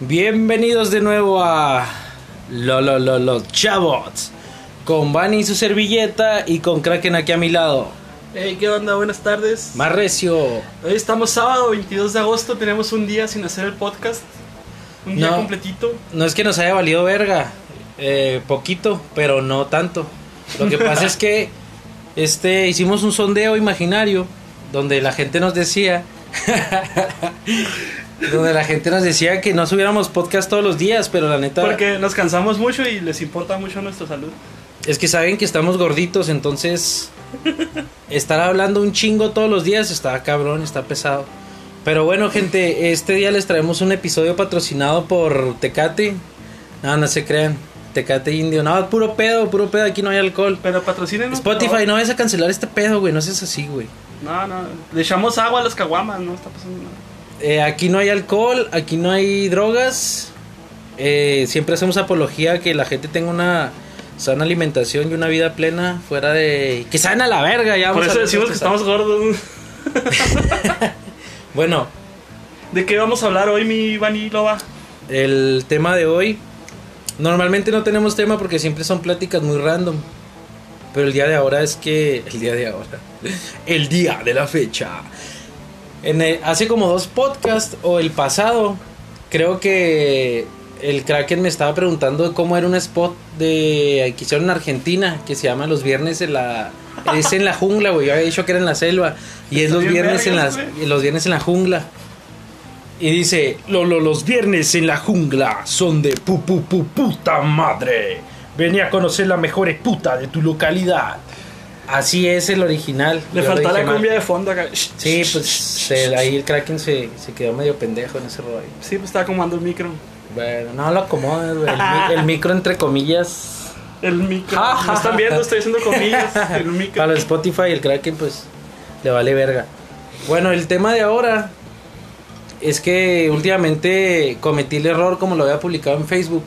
Bienvenidos de nuevo a Lo Lo Lo Lo Chavos con Bunny y su servilleta y con Kraken aquí a mi lado. Hey, ¿qué onda? Buenas tardes. Más recio. Hoy estamos sábado 22 de agosto, tenemos un día sin hacer el podcast. Un día No. completito. No es que nos haya valido verga, eh, poquito, pero no tanto. Lo que pasa es que este hicimos un sondeo imaginario donde la gente nos decía donde la gente nos decía que no subiéramos podcast todos los días, pero la neta Porque nos cansamos mucho y les importa mucho nuestra salud. es que saben que estamos gorditos, entonces estar hablando un chingo todos los días está cabrón, está pesado. Pero bueno, gente, este día les traemos un episodio patrocinado por Tecate. No, no se crean. Tecate Indio. No, puro pedo, puro pedo. Aquí no hay alcohol. Pero patrocínenos. Spotify, no vayas a cancelar este pedo, güey. No seas así, güey. No, no. Le echamos agua a las caguamas, no está pasando nada. Eh, aquí no hay alcohol, aquí no hay drogas. Eh, siempre hacemos apología a que la gente tenga una sana alimentación y una vida plena fuera de... Que saben a la verga, ya. Por vamos eso a- decimos que estamos gordos. Bueno, ¿De qué vamos a hablar hoy, mi Vani Loba? el tema de hoy... Normalmente no tenemos tema porque siempre son pláticas muy random. Pero el día de ahora es que... El día de ahora. El día de la fecha. En el- hace como dos podcasts o el pasado, creo que el Kraken me estaba preguntando cómo era un spot de que hicieron en Argentina que se llama Los Viernes en la es en la jungla, güey. Yo había dicho que era en la selva y es los viernes en las los viernes en la jungla. Y dice, "Lo- lo- los viernes en la jungla son de pu pu pu puta madre. Venía a conocer la mejor puta de tu localidad." Así es el original. Le dije la cumbia de fondo acá. Sí, pues se- ahí el Kraken se, se quedó medio pendejo en ese rollo. Sí, pues estaba acomodando el micro. Bueno, no lo acomodes, güey. El, el micro entre comillas. El micro. ¿Me están viendo? Estoy haciendo comillas. El micro. Para el Spotify el Kraken pues le vale verga. Bueno, el tema de ahora es que últimamente cometí el error como lo había publicado en Facebook.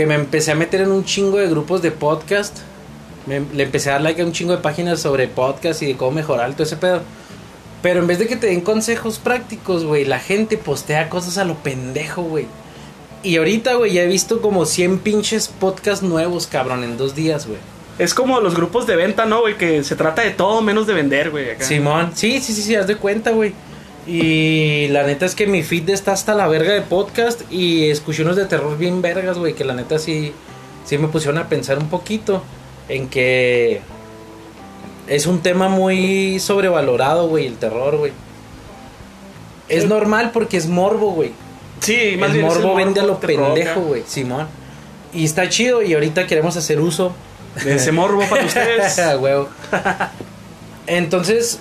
Que me empecé a meter en un chingo de grupos de podcast. Me- le empecé a dar like a un chingo de páginas sobre podcast y de cómo mejorar todo ese pedo. Pero en vez de que te den consejos prácticos, güey, la gente postea cosas a lo pendejo, güey. Y ahorita, güey, ya he visto como 100 pinches podcasts nuevos, cabrón, en dos días, güey. Es como los grupos de venta, ¿no, güey? Que se trata de todo menos de vender, güey. Simón, sí, sí, sí, sí, haz de cuenta, güey. Y la neta es que mi feed está hasta la verga de podcast y escuché unos de terror bien vergas, güey, que la neta sí, sí me pusieron a pensar un poquito en que es un tema muy sobrevalorado, güey, el terror, güey. Es Sí. normal porque es morbo, güey. Sí, más El bien es morbo vende a lo pendejo, güey, Simón. Y está chido y ahorita queremos hacer uso De ese morbo para ustedes. Entonces,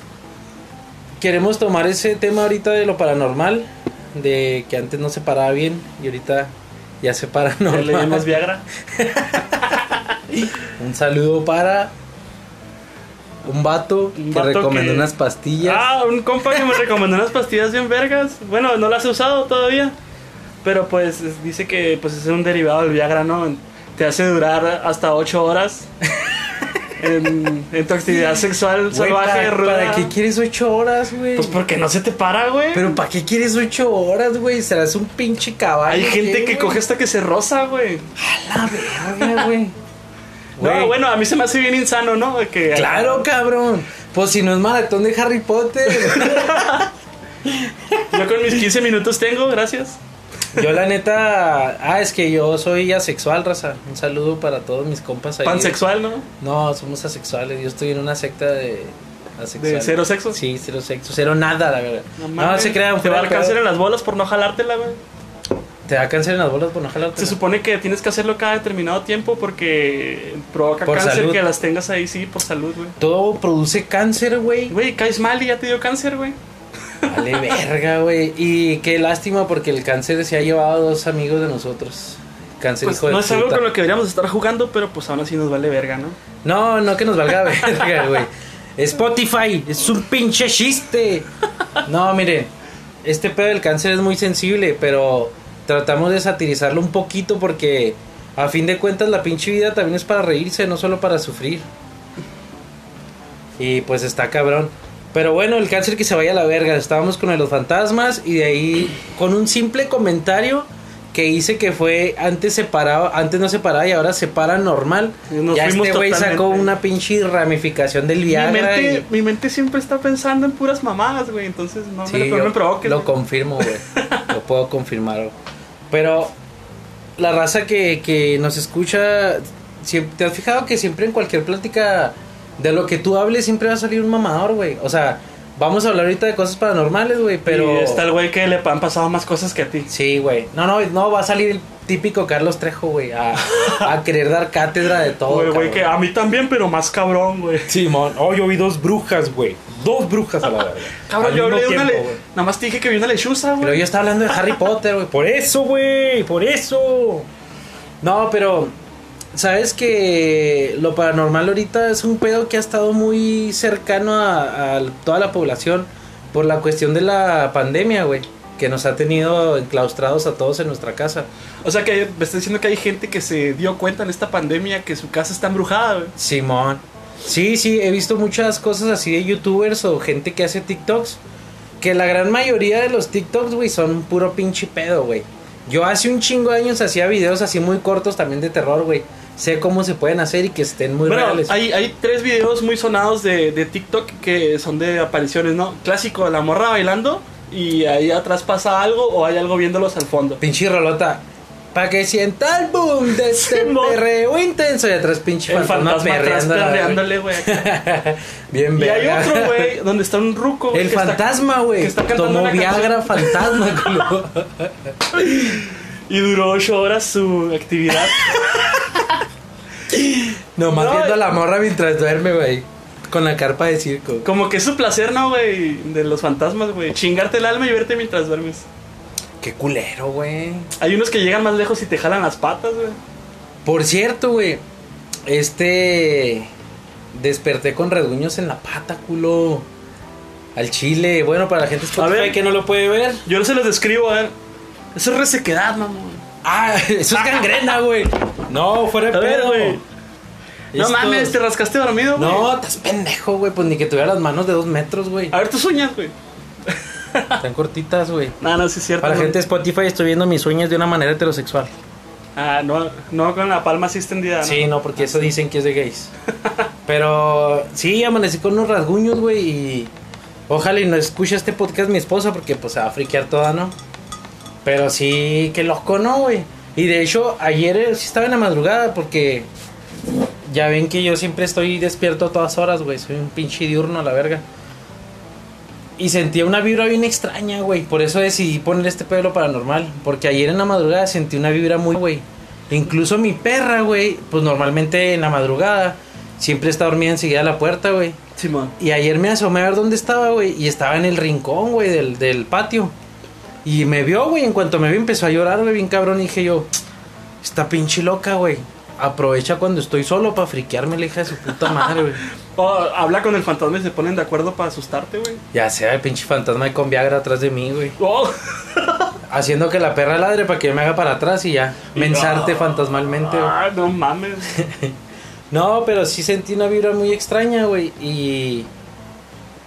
queremos tomar ese tema ahorita de lo paranormal, de que antes no se paraba bien y ahorita ya se para ¿No le dimos normal. Viagra? Un saludo para un vato Un que vato recomendó que- unas pastillas. Ah, un compa que me recomendó unas pastillas bien vergas. Bueno, no las he usado todavía. Pero pues es- dice que pues es un derivado del Viagra, ¿no? Te hace durar hasta 8 horas en, en tu actividad sexual salvaje, ¿para, ruda. ¿para qué quieres ocho horas, güey? Pues porque no se te para, güey. Pero ¿para qué quieres ocho horas, güey? Serás un pinche caballo. Hay gente ¿qué, que coge hasta que se roza, güey. A la verga, güey. No, bueno, a mí se me hace bien insano, ¿no? De Que, Claro, cabrón. Pues si no es maratón de Harry Potter. Yo con mis 15 minutos tengo, gracias. Yo la neta, ah, es que yo soy asexual, raza. Un saludo para todos mis compas ahí. Pansexual, ¿no? No, somos asexuales. Yo estoy en una secta de asexual. De cero sexo. Sí, cero sexo, cero nada, la verdad. No, mames, se crean, Te va a dar cáncer en las bolas por no jalártela, güey. Te da cáncer en las bolas por no jalarte. Se supone que tienes que hacerlo cada determinado tiempo porque provoca Por cáncer salud. que las tengas ahí, sí, por salud, güey. Todo produce cáncer, güey. Güey, caes mal y ya te dio cáncer, güey. Vale, verga, güey. Y qué lástima porque el cáncer se ha llevado a dos amigos de nosotros. Cáncer Pues hijo de no es algo con lo que deberíamos estar jugando, pero pues aún así nos vale verga, ¿no? No, no que nos valga verga, güey. Spotify, es un pinche chiste. No, miren, este pedo del cáncer es muy sensible, pero tratamos de satirizarlo un poquito porque a fin de cuentas la pinche vida también es para reírse, no solo para sufrir. Y pues está cabrón. Pero bueno, el cáncer que se vaya a la verga. Estábamos con los fantasmas y de ahí con un simple comentario que hice que fue antes separado, antes no separaba y ahora separa normal. Nos ya este güey sacó una pinche ramificación del Mi Viagra. mente, y- mi mente siempre está pensando en puras mamadas, güey. Entonces no, Sí, me, yo me provoques. Lo confirmo, güey. lo puedo confirmar. güey. Pero la raza que, que nos escucha, siempre, ¿te has fijado que siempre en cualquier plática de lo que tú hables siempre va a salir un mamador, güey? O sea, vamos a hablar ahorita de cosas paranormales, güey, pero... Y está el güey que le han pasado más cosas que a ti. Sí, güey. No, no, no, va a salir el típico Carlos Trejo, güey, a, a querer dar cátedra de todo. Güey, güey, que a mí también, pero más cabrón, güey. Simón, oh, yo vi dos brujas, güey. Dos brujas a la verga. Cabrón, yo hablé de una le... güey. Nada más te dije que vi una lechuza, Pero güey. yo estaba hablando de Harry Potter, güey. Por eso, güey. Por eso. No, pero. Sabes que lo paranormal ahorita es un pedo que ha estado muy cercano a, a toda la población por la cuestión de la pandemia, güey. Que nos ha tenido enclaustrados a todos en nuestra casa. O sea, que me estás diciendo que hay gente que se dio cuenta en esta pandemia que su casa está embrujada, güey. Simón. Sí, sí, he visto muchas cosas así de youtubers o gente que hace TikToks. Que la gran mayoría de los TikToks, güey, son puro pinche pedo, güey. Yo hace un chingo de años hacía videos así muy cortos también de terror, güey. Sé cómo se pueden hacer y que estén muy bueno, reales. hay, hay tres videos muy sonados de, de TikTok que son de apariciones, ¿no? Clásico, la morra bailando y ahí atrás pasa algo o hay algo viéndolos al fondo. Pinche rolota. Para que sienta el boom de este perreo intenso. Y atrás pinche El fantasma, fantasma atrás perreándole, güey. Bien, Y hay otro, güey, donde está un ruco. El fantasma, güey. que está cantando Tomó Viagra fantasma, culo. Y duró ocho horas su actividad. Nomás No, viendo a la morra mientras duerme, güey. Con la carpa de circo. Como que es su placer, ¿no, güey? De los fantasmas, güey. Chingarte el alma y verte mientras duermes. Qué culero, güey. Hay unos que llegan más lejos y te jalan las patas, güey. Por cierto, güey. Este. Desperté con rasguños en la pata, culo. Al chile. Bueno, para la gente Spotify ver. que no lo puede ver. Yo no se los describo, a ver. Eso es resequedad, mamón. Ah, eso es gangrena, güey. No, fuera de A ver, pedo. güey. No mames, te rascaste dormido, güey. No, estás pendejo, güey. Pues ni que tuviera las manos de dos metros, güey. A ver tus uñas, güey. Están cortitas, güey. No, no, sí es cierto. Para la gente de Spotify estoy viendo mis uñas de una manera heterosexual. Ah, no, no con la palma así extendida. ¿no? Sí, no, porque eso dicen que es de gays. Pero sí, amanecí con unos rasguños, güey, y ojalá y no escuche este podcast mi esposa porque pues se va a friquear toda, ¿no? Pero sí, qué loco, ¿no, güey? Y de hecho, ayer eh, sí estaba en la madrugada porque ya ven que yo siempre estoy despierto a todas horas, güey. Soy un pinche diurno a la verga. Y sentía una vibra bien extraña, güey. Por eso decidí poner este pelo paranormal. Porque ayer en la madrugada sentí una vibra muy, güey. Incluso mi perra, güey, pues normalmente en la madrugada siempre está dormida enseguida a la puerta, güey. Simón. Y ayer me asomé a ver dónde estaba, güey. Y estaba en el rincón, güey, del, del patio. Y me vio, güey. En cuanto me vio empezó a llorar, güey, bien cabrón. Y dije yo, está pinche loca, güey. Aprovecha cuando estoy solo para friquearme la hija de su puta madre, güey. Oh, habla con el fantasma y se ponen de acuerdo para asustarte, güey. Ya sea el pinche fantasma ahí con Viagra atrás de mí, güey. Oh. Haciendo que la perra ladre para que yo me haga para atrás y ya. Mensarte fantasmalmente, güey. Ah, no mames. No, pero sí sentí una vibra muy extraña, güey. Y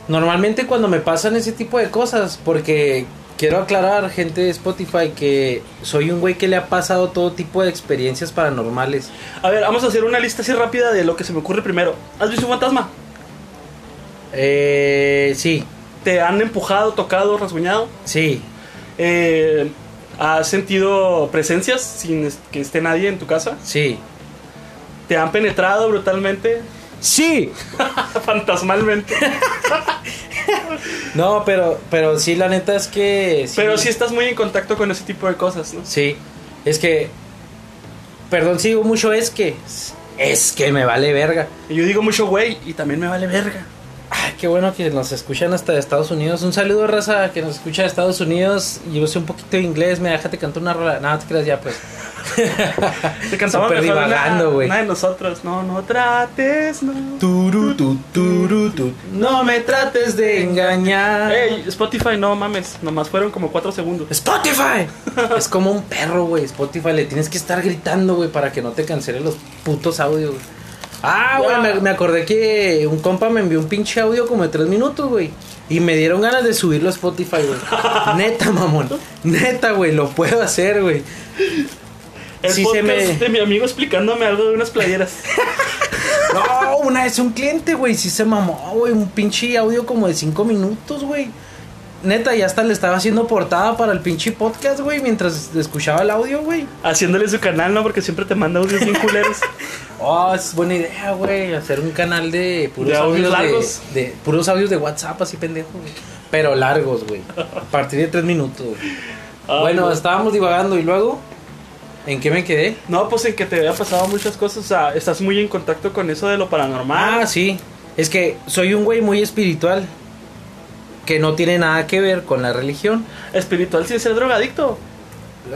normalmente cuando me pasan ese tipo de cosas, porque quiero aclarar, gente de Spotify, que soy un güey que le ha pasado todo tipo de experiencias paranormales. A ver, vamos a hacer una lista así rápida de lo que se me ocurre primero. ¿Has visto un fantasma? Eh, sí, ¿Te han empujado, tocado, rasguñado? sí, Eh, ¿Has sentido presencias sin que esté nadie en tu casa? sí. ¿Te han penetrado brutalmente? Sí. Fantasmalmente. No, pero, pero sí, la neta es que... Pero sí estás muy en contacto con ese tipo de cosas, ¿no? Sí, es que... Perdón, si digo mucho es que... Es que me vale verga. Y yo digo mucho güey y también me vale verga. Qué bueno que nos escuchan hasta de Estados Unidos. Un saludo, raza, que nos escucha de Estados Unidos. Yo sé un poquito de inglés, me déjate cantar una rola. Nada, te creas ya, pues. Te Súper mejor divagando, güey. Una de nosotros. No, no trates, no. Turu, tu, turu, tu. No me trates de engañar. Ey, Spotify, no mames. Nomás fueron como cuatro segundos. Spotify. es como un perro, güey. Spotify le tienes que estar gritando, güey, para que no te cancele los putos audios, güey. Ah, güey, me, me acordé que un compa me envió un pinche audio como de tres minutos, güey. Y me dieron ganas de subirlo a Spotify, güey. Neta, mamón. Neta, güey, lo puedo hacer, güey. El Sí, se podcast me- de mi amigo explicándome algo de unas playeras. No, una vez un cliente, güey, sí se mamó, güey. Un pinche audio como de cinco minutos, güey. Neta, ya hasta le estaba haciendo portada para el pinche podcast, güey, mientras escuchaba el audio, güey. Haciéndole su canal, ¿no? Porque siempre te manda audios bien culeros. Oh, es buena idea, güey. Hacer un canal de puros De audios audios largos. De, de puros audios de WhatsApp, así pendejo, güey. Pero largos, güey. A partir de tres minutos, güey. Bueno, estábamos divagando y luego. ¿En qué me quedé? No, pues en que te había pasado muchas cosas. O sea, estás muy en contacto con eso de lo paranormal. Ah, sí. Es que soy un güey muy espiritual. Que no tiene nada que ver con la religión. Espiritual sin ser drogadicto.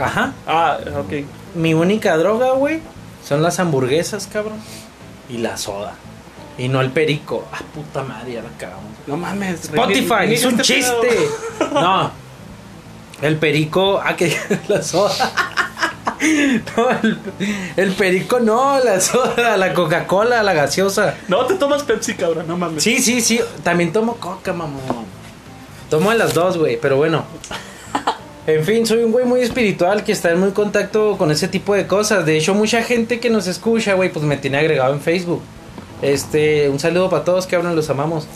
Ajá. Ah, ok. Mi única droga, güey, son las hamburguesas, cabrón. Y la soda. Y no el perico. Ah, puta madre, ya la cagamos. No mames. Spotify, es un este pedo. chiste. No. El perico, ah, que la soda. No, el, el perico no, la soda, la Coca-Cola, la gaseosa. No, te tomas Pepsi, cabrón. No mames. Sí, sí, sí, también tomo coca, mamón. Tomo de las dos, güey, pero bueno. En fin, soy un güey muy espiritual que está en muy contacto con ese tipo de cosas. De hecho, mucha gente que nos escucha, güey, pues me tiene agregado en Facebook. Este, un saludo para todos que hablan, los amamos.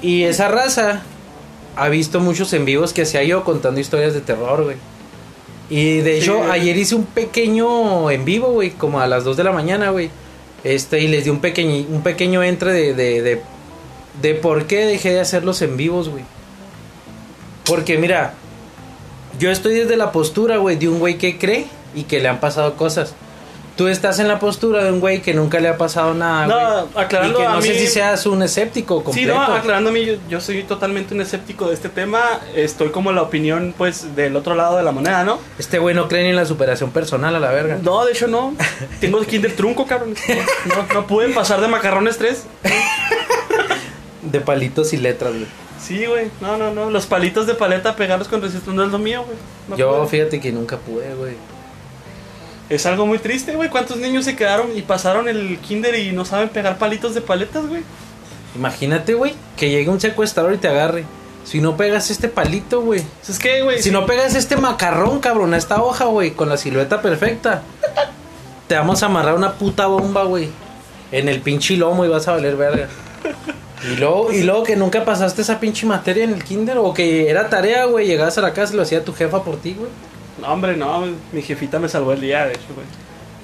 Y esa raza ha visto muchos en vivos que hacía yo contando historias de terror, güey. Y de Sí. hecho, ayer hice un pequeño en vivo, güey, como a las 2 de la mañana, güey. Este, y les di un pequeño, un pequeño entre de, de, de, de por qué dejé de hacerlos en vivos, güey. Porque mira, yo estoy desde la postura, güey, de un güey que cree y que le han pasado cosas. Tú estás en la postura de un güey que nunca le ha pasado nada, No, güey. aclarando y que no a sé mí- si seas un escéptico Sí, completo. no, aclarando a mí, yo, yo soy totalmente un escéptico de este tema. Estoy como la opinión, pues, del otro lado de la moneda, ¿no? Este güey no cree ni en la superación personal a la verga. No, de hecho no. Tengo el kinder trunco, cabrón. No, no pude pasar de macarrones 3. De palitos y letras, güey. Sí, güey. No, no, no. Los palitos de paleta pegarlos con resistor no es lo mío, güey. No Yo, pude. fíjate que nunca pude, güey. Es algo muy triste, güey. ¿Cuántos niños se quedaron y pasaron el kinder y no saben pegar palitos de paletas, güey? Imagínate, güey, que llegue un secuestrador y te agarre. Si no pegas este palito, güey. Pues Es que, güey. Si no pegas este macarrón, cabrón, a esta hoja, güey, con la silueta perfecta, te vamos a amarrar una puta bomba, güey, en el pinche lomo y vas a valer verga. Y luego, y luego que nunca pasaste esa pinche materia en el kinder, o que era tarea, güey, llegabas a la casa y lo hacía tu jefa por ti, güey. No, hombre, no. Mi jefita me salvó el día, de hecho, güey.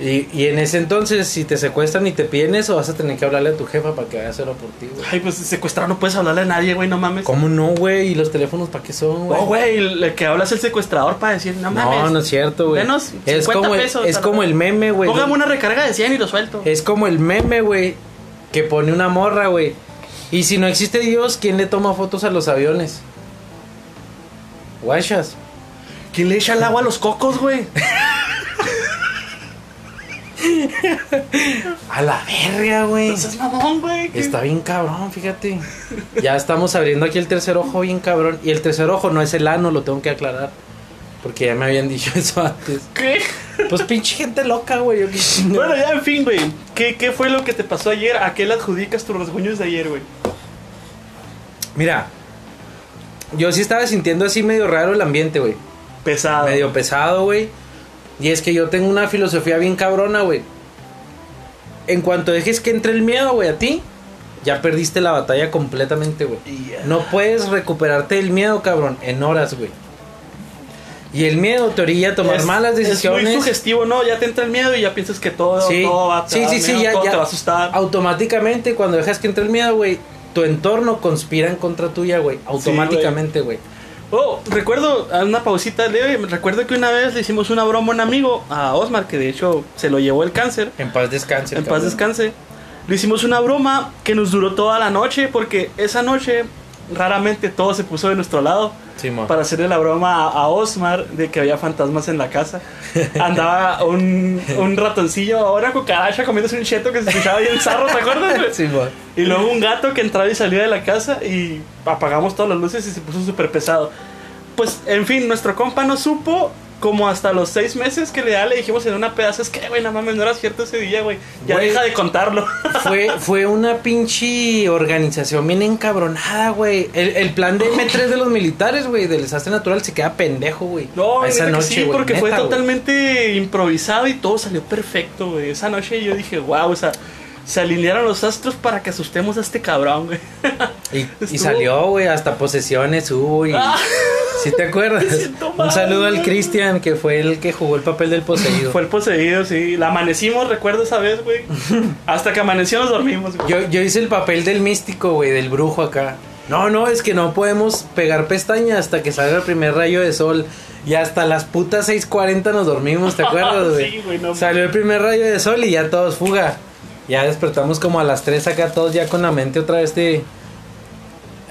Y, y en ese entonces, si te secuestran y te piden eso, vas a tener que hablarle a tu jefa para que vaya a hacerlo por ti, güey. Ay, pues secuestrado no puedes hablarle a nadie, güey, no mames. ¿Cómo no, güey? ¿Y los teléfonos para qué son, güey? No, güey, el que habla es el secuestrador para decir, no mames. No, no es cierto, güey. Denos Es 50 como, pesos, es como el meme, güey. Póngame una recarga de 100 y lo suelto. Es como el meme, güey, que pone una morra, güey. Y si no existe Dios, ¿quién le toma fotos a los aviones? Guachas. ¿Quién le echa el agua a los cocos, güey? A la verga, güey. No seas mamón, güey. ¿Qué- Está bien cabrón, fíjate. Ya estamos abriendo aquí el tercer ojo bien cabrón. Y el tercer ojo no es el ano, lo tengo que aclarar. Porque ya me habían dicho eso antes. ¿Qué? Pues pinche gente loca, güey. Bueno, ya, en fin, güey. ¿Qué, ¿Qué fue lo que te pasó ayer? ¿A qué le adjudicas tus rasguños de ayer, güey? Mira, yo sí estaba sintiendo así medio raro el ambiente, güey. Pesado. medio pesado, güey. Y es que yo tengo una filosofía bien cabrona, güey. En cuanto dejes que entre el miedo, güey, a ti, ya perdiste la batalla completamente, güey. Yeah. No puedes recuperarte del miedo, cabrón, en horas, güey. Y el miedo te orilla a tomar Es- malas Es decisiones. muy sugestivo, ¿no? Ya te entra el miedo y ya piensas que todo, Sí, todo va, a sí, sí, miedo, ya, todo ya. te va a asustar. Automáticamente, cuando dejas que entre el miedo, güey, tu entorno conspira en contra tuya, güey. Automáticamente, güey. Oh, recuerdo, a una pausita leve, recuerdo que una vez le hicimos una broma a un amigo, a Osmar, que de hecho se lo llevó el cáncer. en paz descanse. En cabrón. paz descanse. Le hicimos una broma que nos duró toda la noche porque esa noche raramente todo se puso de nuestro lado Simón. para hacerle la broma a, a Osmar de que había fantasmas en la casa. Andaba un, un ratoncillo, ahora cucaracha comiéndose un cheto que se escuchaba bien zarro, ¿te acuerdas? Simón. Y luego un gato que entraba y salía de la casa y apagamos todas las luces y se puso súper pesado. Pues, en fin, nuestro compa no supo como hasta los seis meses que le da, le dijimos en una pedazo, es que, güey, no mames, no era cierto ese día, güey. Ya Güey. deja de contarlo. Fue, fue una pinche organización bien encabronada, güey. El, el plan de M3 de los militares, güey, del desastre natural se queda pendejo, güey. No, esa neta que noche, sí, güey, porque fue güey. totalmente improvisado y todo salió perfecto, güey. Esa noche yo dije, wow, o sea, se alinearon los astros para que asustemos a este cabrón, güey. Y, y salió, güey, hasta posesiones hubo y... Ah. ¿Sí te acuerdas? Un saludo al. Cristian, que fue el que jugó el papel del poseído. Fue el poseído, sí. La amanecimos, recuerdo esa vez, güey. Hasta que amaneció nos dormimos, güey. Yo, yo hice el papel del místico, güey, del brujo acá. No, no, es que no podemos pegar pestañas hasta que salga el primer rayo de sol. Y hasta las putas 6.40 nos dormimos, ¿te acuerdas, güey? Sí, güey, no. Salió el primer rayo de sol y ya todos fuga. Ya despertamos como a las 3 acá, todos ya con la mente otra vez de...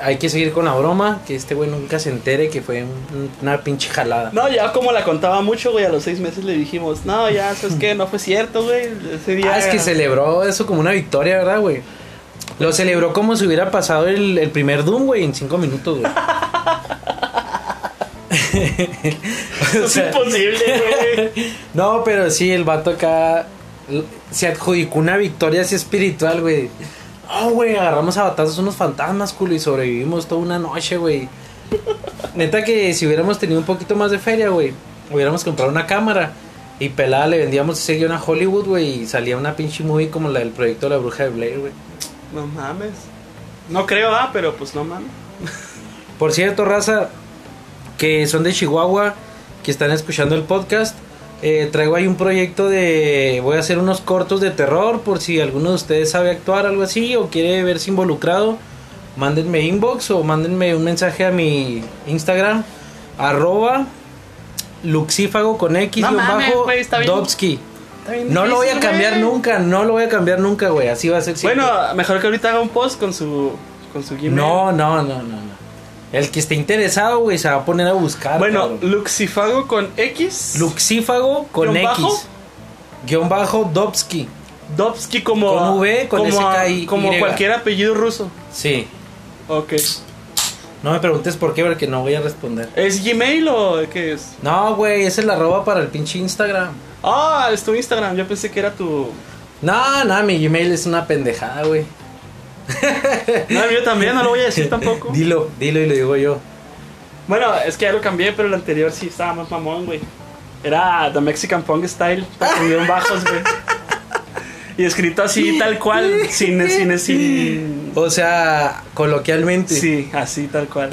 Hay que seguir con la broma, que este güey nunca se entere que fue un- una pinche jalada. No, ya como la contaba mucho, güey, a los seis meses le dijimos, no, ya, ¿sabes qué? No fue cierto, güey. Ese día... Ah, es que celebró eso como una victoria, ¿verdad, güey? Lo celebró como si hubiera pasado el, el primer Doom, güey, en cinco minutos, güey. O Es imposible, güey. no, pero sí, el vato acá se adjudicó una victoria así espiritual, güey. Oh, güey, agarramos a batazos unos fantasmas, culo, y sobrevivimos toda una noche, güey. Neta que si hubiéramos tenido un poquito más de feria, güey, hubiéramos comprado una cámara y pelada le vendíamos ese guion a Hollywood, güey, y salía una pinche movie como la del proyecto de la bruja de Blair, güey. No mames. No creo, ah, pero pues no mames. Por cierto, raza, que son de Chihuahua, que están escuchando el podcast, eh, traigo ahí un proyecto de... Voy a hacer unos cortos de terror por si alguno de ustedes sabe actuar, algo así, o quiere verse involucrado. Mándenme inbox o mándenme un mensaje a mi Instagram, arroba luxífago con X No bajo güey, está bien. Dobsky. Está bien No lo voy a cambiar nunca, no lo voy a cambiar nunca, güey. Así va a ser siempre. Bueno, mejor que ahorita haga un post con su con su Gmail. no, no, no, no, no. El que esté interesado, güey, se va a poner a buscar. Bueno, cabrón. Luxifago con X. Luxífago con ¿Guión X. bajo? Guión bajo Dobsky. Dobsky como Con V, con como, como cualquier apellido ruso. Sí. Ok. No me preguntes por qué, porque no voy a responder. ¿Es Gmail o qué es? No, güey, es la arroba para el pinche Instagram. Ah, es tu Instagram. Yo pensé que era tu. No, no, mi Gmail es una pendejada, güey. No, mío también, no lo voy a decir tampoco. Dilo, dilo y lo digo yo. Bueno, es que ya lo cambié, pero el anterior sí estaba más mamón, güey. Era The Mexican Punk Style, con guion bajos, güey. Y escrito así, tal cual, sin, sin, sin... O sea, coloquialmente. Sí, así, tal cual.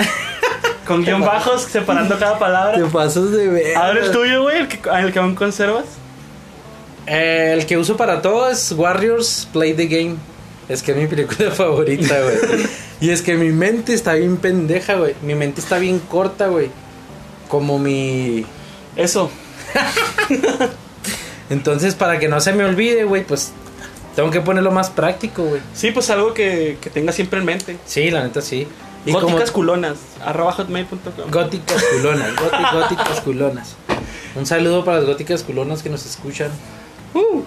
Con guion bajos, separando cada palabra. Te pasas de ver. Ahora el tuyo, güey, el que, el que aún conservas. Eh, el que uso para todo es Warriors Play the Game. Es que es mi película favorita, güey. y es que mi mente está bien pendeja, güey. Mi mente está bien corta, güey. Como mi... Eso. Entonces, para que no se me olvide, güey, pues tengo que ponerlo más práctico, güey. Sí, pues algo que, que tenga siempre en mente. Sí, la neta sí. Y Góticas como culonas, arroba hotmail.com. góticas culonas, góti- góticas culonas. Un saludo para las góticas culonas que nos escuchan. Uh,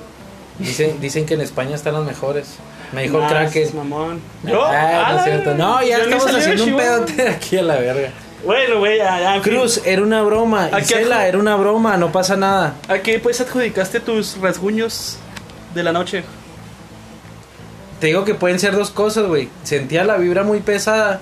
Dicen, dicen que en España están las mejores. Me dijo nah, Kraken. es mamón. Yo, Ah, no ah, es cierto. No, ya estamos haciendo un pedote aquí a la verga. Bueno, güey, ya. Cruz, era una broma. Isela, era una broma, no pasa nada. ¿A qué pues adjudicaste tus rasguños de la noche? Te digo que pueden ser dos cosas, güey. Sentía la vibra muy pesada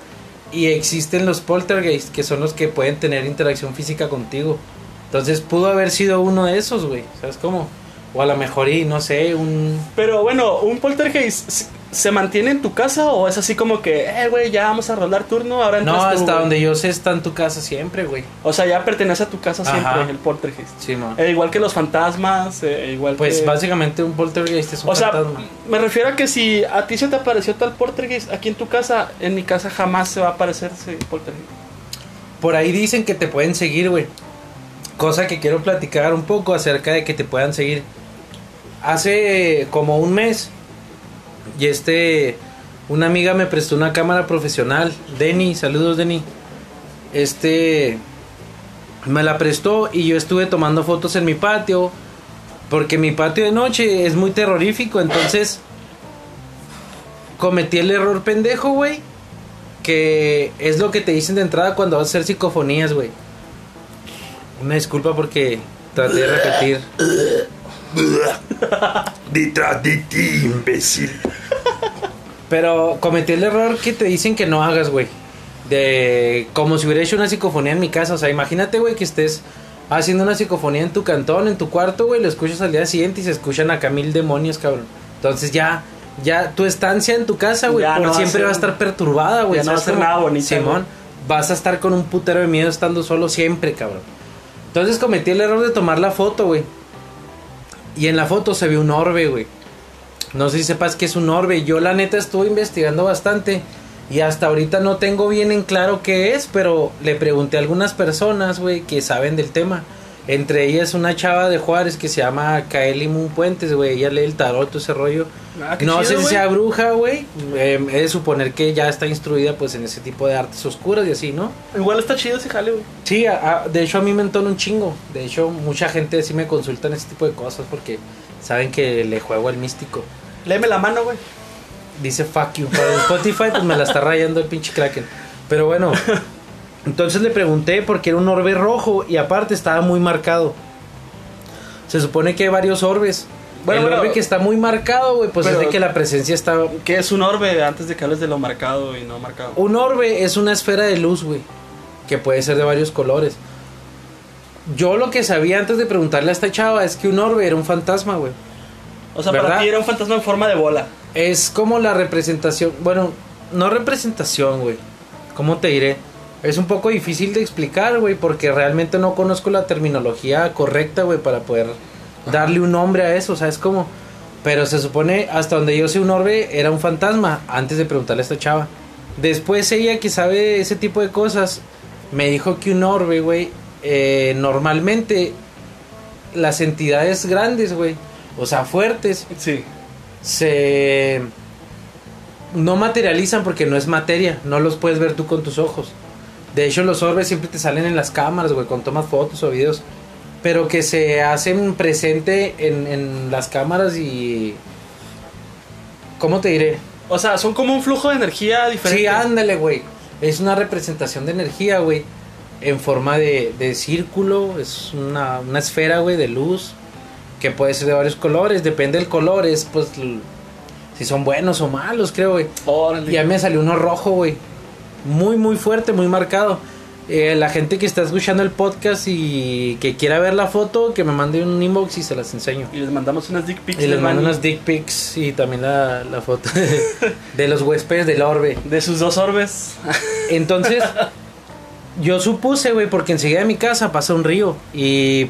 y existen los poltergeist, que son los que pueden tener interacción física contigo. Entonces pudo haber sido uno de esos, güey. ¿Sabes cómo? O a lo mejor y no sé, un... Pero bueno, ¿un poltergeist se- mantiene en tu casa o es así como que, eh, güey, ya vamos a rolar turno, ahora No, hasta güey"? donde yo sé está en tu casa siempre, güey. O sea, ya pertenece a tu casa siempre el poltergeist. Sí, man. Eh, igual que los fantasmas, eh, igual Pues que... básicamente un poltergeist es un O sea, me refiero a que si a ti se te apareció tal poltergeist aquí en tu casa, en mi casa jamás se va a aparecer ese poltergeist. Por ahí dicen que te pueden seguir, güey. Cosa que quiero platicar un poco acerca de que te puedan seguir. Hace como un mes, y este, una amiga me prestó una cámara profesional. Denny, saludos Denny. Este, me la prestó y yo estuve tomando fotos en mi patio. Porque mi patio de noche es muy terrorífico, entonces cometí el error pendejo, güey. Que es lo que te dicen de entrada cuando vas a hacer psicofonías, güey. Una disculpa porque traté de repetir. Detrás de ti, imbécil. Pero cometí el error que te dicen que no hagas, güey. De como si hubiera hecho una psicofonía en mi casa. O sea, imagínate, güey, que estés haciendo una psicofonía en tu cantón, en tu cuarto, güey, lo escuchas al día siguiente y se escuchan acá mil demonios, cabrón. Entonces ya, ya tu estancia en tu casa, güey, por no va a siempre ser- va a estar perturbada, güey. ya no va a ¿sabes ser nada bonita, Simón, vas a estar con un putero de miedo estando solo siempre, cabrón. Entonces cometí el error de tomar la foto, güey. Y en la foto se ve un orbe, güey. No sé si sepas que es un orbe. Yo la neta estuve investigando bastante. Y hasta ahorita no tengo bien en claro qué es. Pero le pregunté a algunas personas, güey, que saben del tema. Entre ellas una chava de Juárez que se llama Kaeli Moon Puentes, güey. Ella lee el tarot, todo ese rollo. Ah, no chido, sé si sea bruja, güey. Eh, he de suponer que ya está instruida pues en ese tipo de artes oscuras y así, ¿no? Igual está chido ese jale, güey. Sí, a- a- de hecho a mí me entona un chingo. De hecho, mucha gente sí me consulta en ese tipo de cosas porque saben que le juego al místico. Léeme la mano, güey. Dice fuck you. Para Spotify, pues me la está rayando el pinche Kraken. Pero bueno, entonces le pregunté porque era un orbe rojo y aparte estaba muy marcado. Se supone que hay varios orbes. Bueno, el bueno, orbe que está muy marcado, güey, pues es de que la presencia está. ¿Qué es un orbe antes de que hables de lo marcado y no marcado? Un orbe es una esfera de luz, güey, que puede ser de varios colores. Yo lo que sabía antes de preguntarle a esta chava es que un orbe era un fantasma, güey. O sea, ¿verdad? para ti era un fantasma en forma de bola. Es como la representación, bueno, no representación, güey. ¿Cómo te diré? Es un poco difícil de explicar, güey, porque realmente no conozco la terminología correcta, güey, para poder darle un nombre a eso, ¿sabes cómo? Pero se supone, hasta donde yo sé, un orbe era un fantasma, antes de preguntarle a esta chava. Después ella, que sabe ese tipo de cosas, me dijo que un orbe, güey, eh, normalmente las entidades grandes, güey, o sea, fuertes, Sí. se no materializan porque no es materia, no los puedes ver tú con tus ojos. De hecho, los orbes siempre te salen en las cámaras, güey, cuando tomas fotos o videos. Pero que se hacen presente en, en las cámaras y... ¿Cómo te diré? O sea, son como un flujo de energía diferente. Sí, ándale, güey. Es una representación de energía, güey. En forma de, de círculo. Es una, una esfera, güey, de luz. Que puede ser de varios colores. Depende del color. Es, pues, si son buenos o malos, creo, güey. Órale. Y a mí me salió uno rojo, güey. Muy, muy fuerte, muy marcado. Eh, la gente que está escuchando el podcast y que quiera ver la foto, que me mande un inbox y se las enseño. Y les mandamos unas dick pics Y les mando unas dick pics y también la, la foto de, de los huéspedes del orbe. De sus dos orbes. Entonces, yo supuse, güey, porque enseguida de mi casa pasa un río y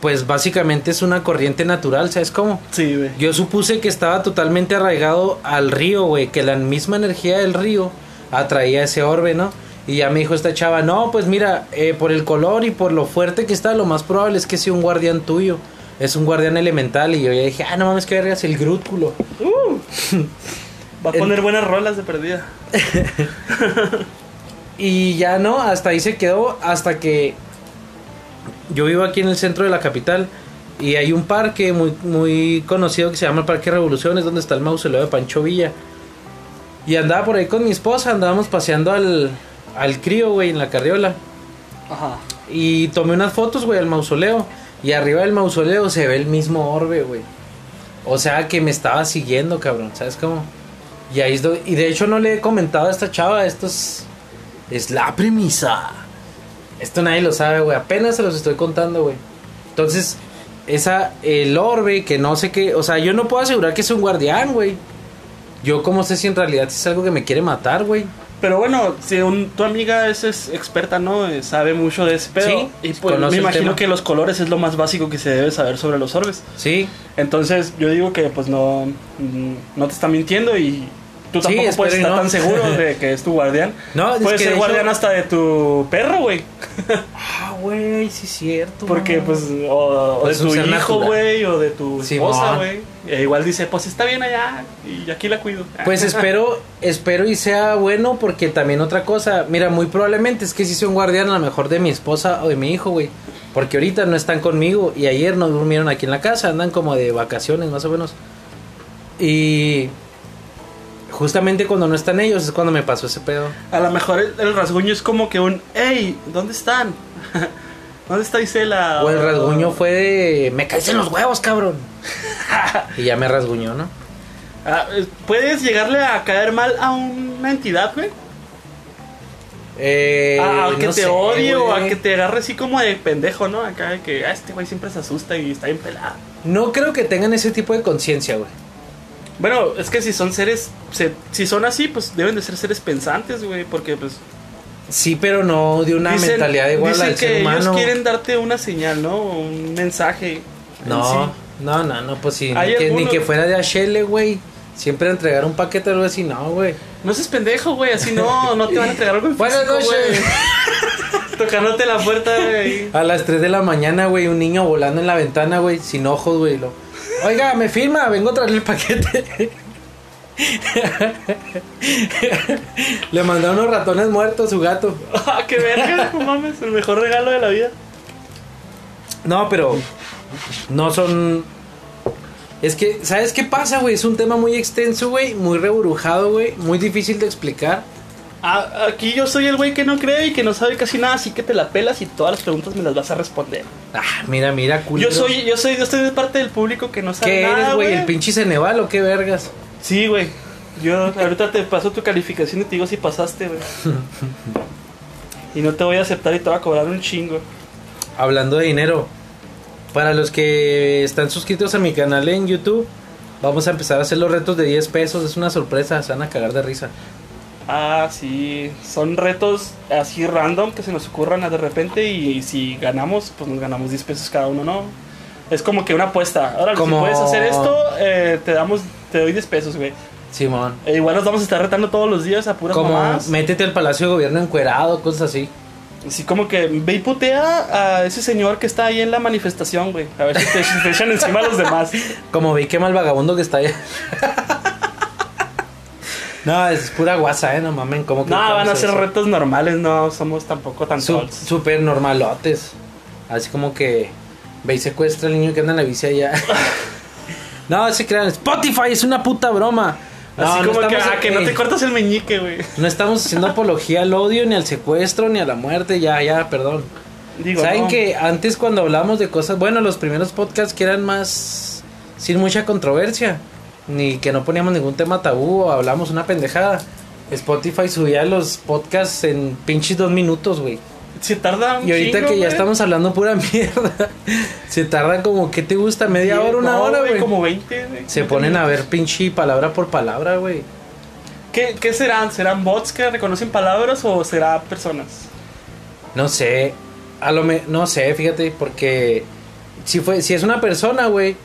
pues básicamente es una corriente natural, ¿sabes cómo? sí, güey. Yo supuse que estaba totalmente arraigado al río, güey, que la misma energía del río atraía ese orbe, ¿no? Y ya me dijo esta chava, no, pues mira, eh, por el color y por lo fuerte que está, lo más probable es que sea un guardián tuyo. Es un guardián elemental. Y yo ya dije, ah, no mames, que vergas, el grútculo. Va a El- poner buenas rolas de perdida. Y ya no, hasta ahí se quedó, hasta que yo vivo aquí en el centro de la capital y hay un parque muy, muy conocido que se llama el Parque Revoluciones, donde está el mausoleo de Pancho Villa. Y andaba por ahí con mi esposa, andábamos paseando al, al crío, güey, en la carriola. Ajá. Y tomé unas fotos, güey, al mausoleo. Y arriba del mausoleo se ve el mismo orbe, güey. O sea que me estaba siguiendo, cabrón, ¿sabes cómo? Y ahí es Y de hecho no le he comentado a esta chava, esto es. Es la premisa. Esto nadie lo sabe, güey. Apenas se los estoy contando, güey. Entonces, esa. El orbe, que no sé qué. O sea, yo no puedo asegurar que es un guardián, güey. Yo, como sé si en realidad es algo que me quiere matar, güey? Pero bueno, si un- tu amiga es, es experta, ¿no? Eh, Sabe mucho de ese pedo. Sí, y pues me imagino tema. que los colores es lo más básico que se debe saber sobre los orbes. Sí. Entonces yo digo que pues no, mm, no te está mintiendo y tú Sí, tampoco puedes estar no. tan seguro de que es tu guardián. No, es Puedes ser guardián hecho- hasta de tu perro, güey. Ah, güey, sí es cierto. Porque pues o, o Es de tu hijo, güey, o de tu Sí, esposa, güey. E igual dice, pues está bien allá y aquí la cuido. Pues espero, espero y sea bueno porque también otra cosa, mira, muy probablemente es que si sea un guardián a lo mejor de mi esposa o de mi hijo, güey. Porque ahorita no están conmigo y ayer no durmieron aquí en la casa, andan como de vacaciones más o menos. Y justamente cuando no están ellos es cuando me pasó ese pedo. A lo mejor el, el rasguño es como que un, hey, ¿dónde están? ¿Dónde está Isela? O el rasguño fue de. Me caes en los huevos, cabrón. y ya me rasguñó, ¿no? Ah, ¿Puedes llegarle a caer mal a una entidad, güey? Eh, a, a que no te odie o a que te agarre así como de pendejo, ¿no? Acá de que ah, este güey siempre se asusta y está bien pelado. No creo que tengan ese tipo de conciencia, güey. Bueno, es que si son seres, se- si son así, pues deben de ser seres pensantes, güey, porque pues Sí, pero no de una dicen, mentalidad igual dicen al que ser humano. ellos quieren darte una señal, ¿no? Un mensaje. en No. No, no, no, pues sí. Ni que, ni algunos- que fuera de HL, güey. Siempre entregar un paquete o algo así, no, güey. No seas pendejo, güey, así no, no te van a entregar algo en Buenas noches. güey. Tocándote la puerta, güey. A las 3 de la mañana, güey, un niño volando en la ventana, güey, sin ojos, güey. Lo... Oiga, me firma, vengo a traerle el paquete. Le mandaron unos ratones muertos a su gato. Ah, qué verga, no mames, el mejor regalo de la vida. No, pero no son. Es que, ¿sabes qué pasa, güey? Es un tema muy extenso, güey, muy reburujado, güey, muy difícil de explicar. Ah, aquí yo soy el güey que no cree y que no sabe casi nada, así que te la pelas y todas las preguntas me las vas a responder. Ah, mira, mira, culero. Yo soy, yo soy, yo estoy de parte del público que no sabe ¿Qué nada, eres, güey? ¿El pinche Ceneval o qué vergas? Sí, güey. Yo ahorita te paso tu calificación y te digo si pasaste, güey. y no te voy a aceptar y te voy a cobrar un chingo. Hablando de dinero, para los que están suscritos a mi canal en YouTube, vamos a empezar a hacer los retos de 10 pesos. Es una sorpresa, se van a cagar de risa. Ah, sí. Son retos así random que se nos ocurran de repente y, si ganamos, pues nos ganamos 10 pesos cada uno, ¿no? Es como que una apuesta. Ahora, si puedes hacer esto, eh, te damos, te doy 10 pesos, güey. Simón. E igual nos vamos a estar retando todos los días a puras Como mamadas. métete al Palacio de Gobierno encuerado, cosas así. Así como que ve y putea a ese señor que está ahí en la manifestación, güey. A ver si te, te echan encima a los demás. Como vi quema el vagabundo que está allá. no, es pura guasa, eh, no mamen. ¿Cómo que No, van a hacer ser eso? retos normales, no somos tampoco tan. Súper normalotes. Así como que ve y secuestra al niño que anda en la bici allá. no, se crean. Spotify es una puta broma. No, Así no como que, estamos- ah, que no te cortas el meñique, güey. No estamos haciendo apología al odio, ni al secuestro, ni a la muerte. Ya, ya, perdón. Digo, Saben no. que antes cuando hablábamos de cosas, bueno, los primeros podcasts que eran más sin mucha controversia, ni que no poníamos ningún tema tabú o hablamos una pendejada. Spotify subía los podcasts en pinches dos minutos, güey. Se tarda un Y ahorita chingo, que ya güey. estamos hablando pura mierda, se tarda como, ¿qué te gusta? ¿Media hora, una no, hora, güey? Como 20, güey. Se 20 ponen a ver pinche palabra por palabra, güey. ¿Qué, ¿Qué serán? ¿Serán bots que reconocen palabras o será personas? No sé, a lo me, no sé, fíjate, porque si fue, si es una persona, güey,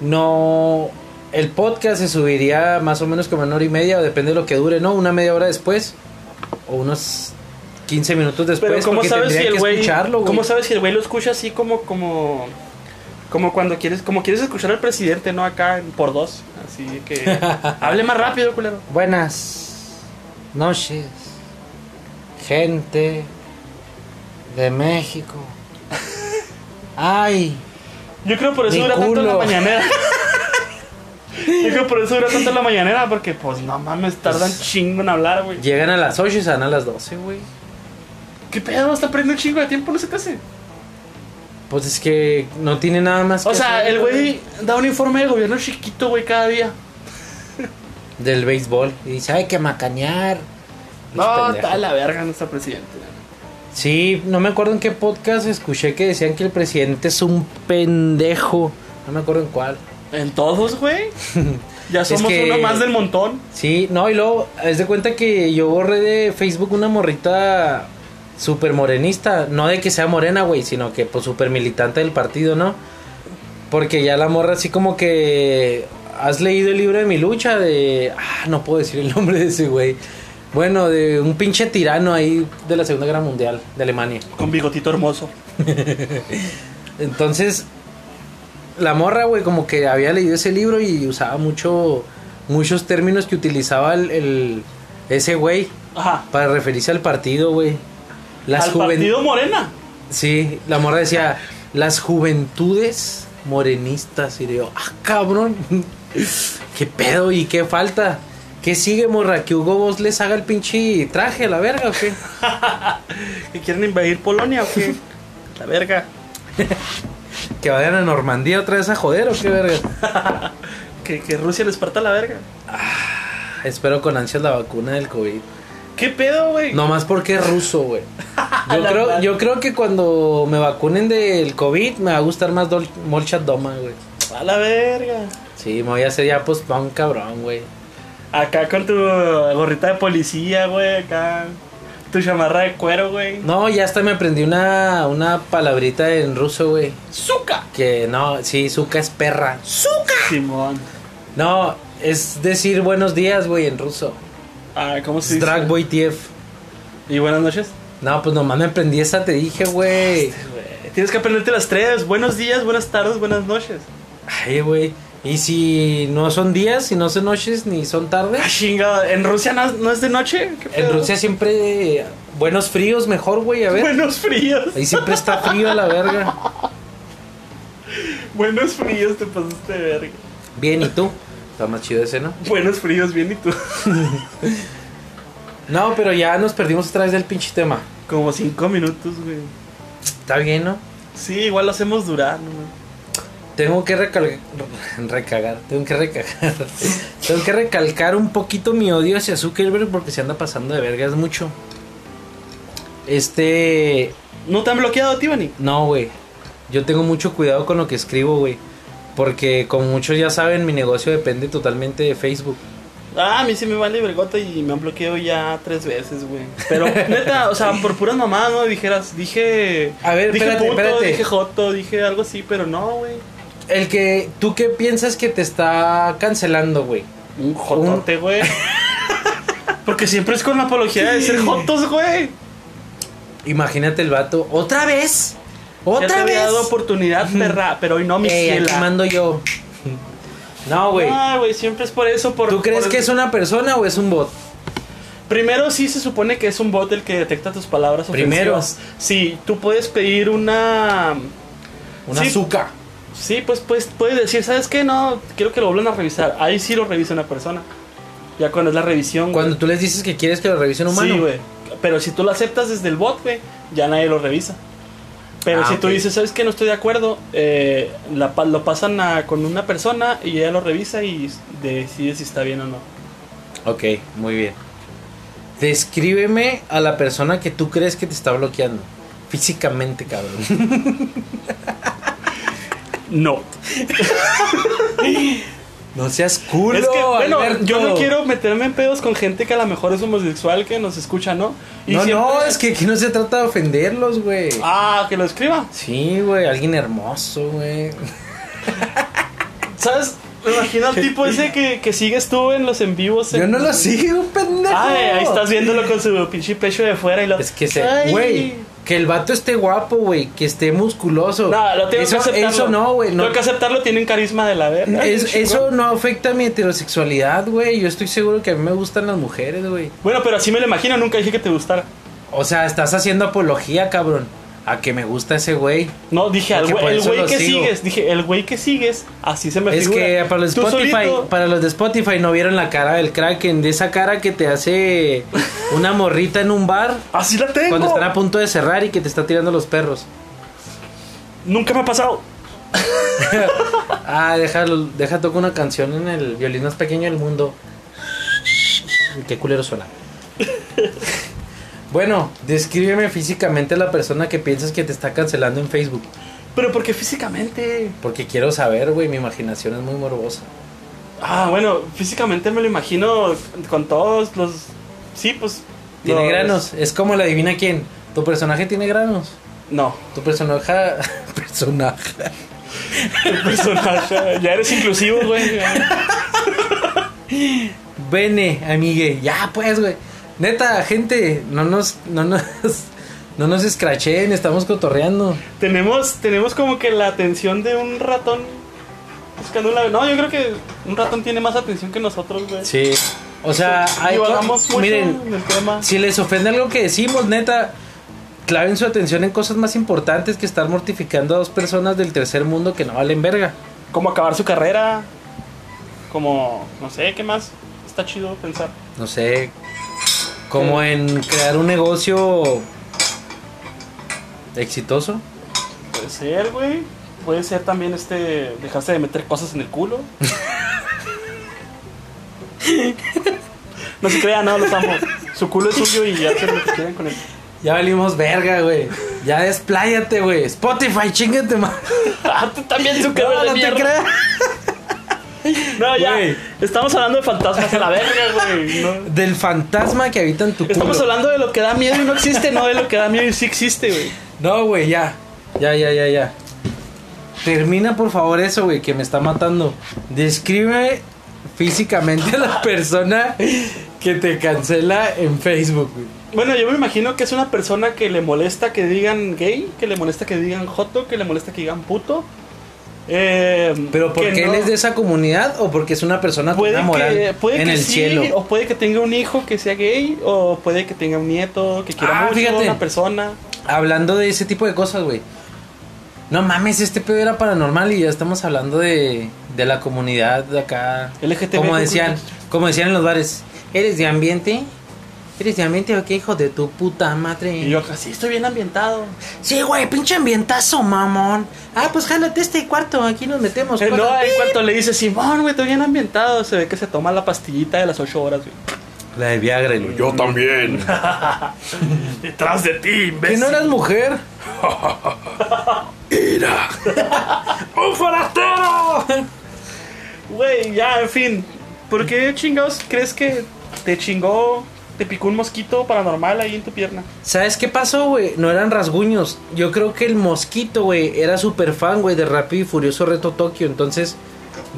no, el podcast se subiría más o menos como una hora y media, o depende de lo que dure, ¿no? Una media hora después, o unos 15 minutos después, Pero ¿cómo sabes si el güey escucharlo, güey. ¿Cómo sabes si el güey lo escucha así como como como cuando quieres como quieres escuchar al presidente, no acá en- por dos, así que hable más rápido, culero. Buenas noches, gente de México. Ay, Yo creo por eso dura tanto en la culo. mañanera. Yo creo por eso dura tanto en la mañanera porque pues no mames, tardan Pues, chingo en hablar, güey. llegan a las 8 y se van a las 12, güey. ¿Qué pedo? Está perdiendo un chingo de tiempo, no se te hace. Pues es que no tiene nada más O que sea, hacer, el güey da un informe de gobierno chiquito, güey, cada día. del béisbol y dice, hay que macanear. No, Es está la verga nuestro presidente. Sí, no me acuerdo en qué podcast escuché que decían que el presidente es un pendejo. No me acuerdo en cuál. En todos, güey. Ya Es somos que- uno más del montón. Sí, no, y luego, es de cuenta que yo borré de Facebook una morrita súper morenista. No de que sea morena, güey, sino que pues súper militante del partido, ¿no? Porque ya la morra así como que... ¿Has leído el libro de mi lucha? De... Ah, no puedo decir el nombre de ese güey. Bueno, de un pinche tirano ahí de la Segunda Guerra Mundial de Alemania. Con bigotito hermoso. Entonces, la morra, güey, como que había leído ese libro y usaba mucho, muchos términos que utilizaba el, el- ese güey Ajá. para referirse al partido, güey. Las Al juven- partido Morena. Sí, la morra decía, las juventudes morenistas. Y yo, ah, cabrón, ¿qué pedo y qué falta? ¿Qué sigue, morra? ¿Que Hugo Boss les haga el pinche traje a la verga o qué? ¿Que quieren invadir Polonia o qué? La verga. Que vayan a Normandía otra vez a joder o qué verga. Que, que Rusia les parta la verga. Espero con ansias la vacuna del COVID. ¿Qué pedo, güey? No más porque es ruso, güey. Yo creo, yo creo que cuando me vacunen del COVID me va a gustar más Dol Molchat Doma, güey. A la verga. Sí, me voy a hacer ya pues pa' un cabrón, güey. Acá con tu gorrita de policía, güey. Acá. Tu chamarra de cuero, güey. No, ya hasta me aprendí una, una palabrita en ruso, güey. ¡Zuka! Que no, sí, Zuka es perra. Simón. No, es decir buenos días, güey, en ruso. Ah, ¿cómo se dice? Drag Tiev. ¿Y buenas noches? No, pues nomás me aprendí esa, te dije, güey. Tienes que aprenderte las tres. Buenos días, buenas tardes, buenas noches. Ay, güey. Y si no son días, si no son noches, ni son tardes. Ah, chingada. ¿En Rusia no, no es de noche? ¿Qué En? Rusia siempre buenos fríos mejor, güey, a ver. Buenos fríos. Ahí siempre está frío a la verga. Buenos fríos, te pasaste de verga. Bien, ¿y tú? Está más chido ese, ¿no? Buenos fríos, bien y tú. No, pero ya nos perdimos otra vez del pinche tema. Como cinco minutos, güey. Está bien, ¿no? Sí, igual lo hacemos durar, ¿no? Tengo que recal- recagar, tengo que recagar. tengo que recalcar un poquito mi odio hacia Zuckerberg porque se anda pasando de vergas mucho. Este, ¿No te han bloqueado, Tiffany? no, güey. Yo tengo mucho cuidado con lo que escribo, güey. Porque como muchos ya saben, mi negocio depende totalmente de Facebook. Ah, a mí sí me vale vergota y me han bloqueado ya tres veces, güey. Pero, neta, o sea, por puras mamadas, ¿no? Dijeras, dije... A ver, dije espérate, puto, espérate. dije joto, dije algo así, pero no, güey. El que, ¿tú qué piensas que te está cancelando, güey? Un jotote, güey. Porque siempre es con la apología de ser jotos, güey. Imagínate el vato. ¿Otra vez? Ya te ¿Otra había vez? dado oportunidad, perra, pero hoy no, mi Ey, aquí mando yo. No, güey. Ah, güey, siempre es por eso. Por, ¿Tú crees por- que es una persona o es un bot? Primero sí se supone que es un bot el que detecta tus palabras Primero. Sí, tú puedes pedir una... Una Sí. azúcar. Sí, pues, pues puedes decir, ¿sabes qué? No, quiero que lo vuelvan a revisar. Ahí sí lo revisa una persona. Ya cuando es la revisión. Cuando tú les dices que quieres que lo revisen humano. Sí, güey. Pero si tú lo aceptas desde el bot, güey, ya nadie lo revisa. Pero Ah, si tú dices, ¿sabes qué? No estoy de acuerdo, eh, la lo pasan a- con una persona y ella lo revisa y decide si está bien o no. Ok, muy bien. Descríbeme a la persona que tú crees que te está bloqueando. Físicamente, cabrón. No. No seas culo, es que, bueno, Alberto. yo no quiero meterme en pedos con gente que a lo mejor es homosexual que nos escucha, ¿no? Y No, siempre- no, es que aquí no se trata de ofenderlos, güey. Ah, que lo escriba. Sí, güey, alguien hermoso, güey. ¿Sabes? Me imagino al tipo ese que, que sigues tú en los en vivos. Yo no lo sigo, pendejo. Ay, ahí estás viéndolo con su pinche pecho de fuera y lo. Es que se, güey, que el vato esté guapo, güey, que esté musculoso. No, lo tengo eso, que aceptarlo. Eso no, güey, no. Tengo que aceptarlo, tienen carisma de la verga. Es- eso no afecta a mi heterosexualidad, güey. Yo estoy seguro que a mí me gustan las mujeres, güey. Bueno, pero así me lo imagino, nunca dije que te gustara. O sea, estás haciendo apología, cabrón. A que me gusta ese güey. No, dije al güey, el güey que sigo. sigues, dije, el güey que sigues, así se me Es figura. que para los Tú Spotify, solito- para los de Spotify no vieron la cara del Kraken, de esa cara que te hace una morrita en un bar Así la tengo. cuando están a punto de cerrar y que te está tirando los perros. Nunca me ha pasado. Ah, déjalo, deja tocar una canción en el violín más pequeño del mundo. Qué culero suena. Bueno, descríbeme físicamente a la persona que piensas que te está cancelando en Facebook. Pero porque físicamente. Porque quiero saber, güey, mi imaginación es muy morbosa. Ah, bueno, físicamente me lo imagino con todos los. Sí, pues. Tiene los- granos, es como la adivina quién. Tu personaje tiene granos. No, Tu personaje. personaje. el personaje. ya eres inclusivo, güey. Bene, amigue. Ya, pues, güey. Neta, gente, no nos. No nos. No nos escrachen, estamos cotorreando. tenemos, tenemos como que la atención de un ratón buscando una. No, yo creo que un ratón tiene más atención que nosotros, güey. Sí. O sea, hay mucho miren, en el tema. si les ofende algo que decimos, neta, claven su atención en cosas más importantes que estar mortificando a dos personas del tercer mundo que no valen verga. Como acabar su carrera. Como. No sé, ¿qué más? Está chido pensar. No sé, como en crear un negocio exitoso. Puede ser, güey. Puede ser también este. Dejaste de meter cosas en el culo. no se crean, no, los amo. Su culo es suyo y hacen lo que quieran con él. Ya valimos verga, güey. Ya despláyate, güey. Spotify, chingate más. Ah, tú también, su No, no te creas. No, ya. Güey. Estamos hablando de fantasmas a la verga, güey. No. Del fantasma que habita en tu culo. Estamos hablando de lo que da miedo y no existe, no de lo que da miedo y sí existe, güey. No, güey, ya. Ya, ya, ya, ya. Termina, por favor, eso, güey, que me está matando. Describe físicamente a la persona que te cancela en Facebook, güey. Bueno, yo me imagino que es una persona que le molesta que digan gay, que le molesta que digan joto, que le molesta que digan puto. Eh, Pero que porque él no- es de esa comunidad o porque es una persona puede moral que, puede en que el sí, cielo. o puede que tenga un hijo que sea gay, o puede que tenga un nieto que quiera Ah, mucho fíjate. una persona. Hablando de ese tipo de cosas, güey. No mames, este pedo era paranormal y ya estamos hablando de, de la comunidad de acá. LGTB. Como decían, como decían en los bares, ¿eres de ambiente? ¿Eres de ambiente o qué hijo de tu puta madre? Y yo así estoy bien ambientado. Sí, güey, pinche ambientazo, mamón. Ah, pues jálate este cuarto, aquí nos metemos. Eh, no, en cuanto le dice Simón, güey, estoy bien ambientado, se ve que se toma la pastillita de las 8 horas, güey. La de Viagra, güey. Yo también. Detrás de ti, ¿Que imbécil. no eras mujer? Era. ¡Un forastero! Güey, ya, en fin. ¿Por qué chingados crees que te chingó, te picó un mosquito paranormal ahí en tu pierna? ¿Sabes qué pasó, güey? No eran rasguños. Yo creo que el mosquito, güey, era súper fan, güey, de Rápido y Furioso Reto Tokio. Entonces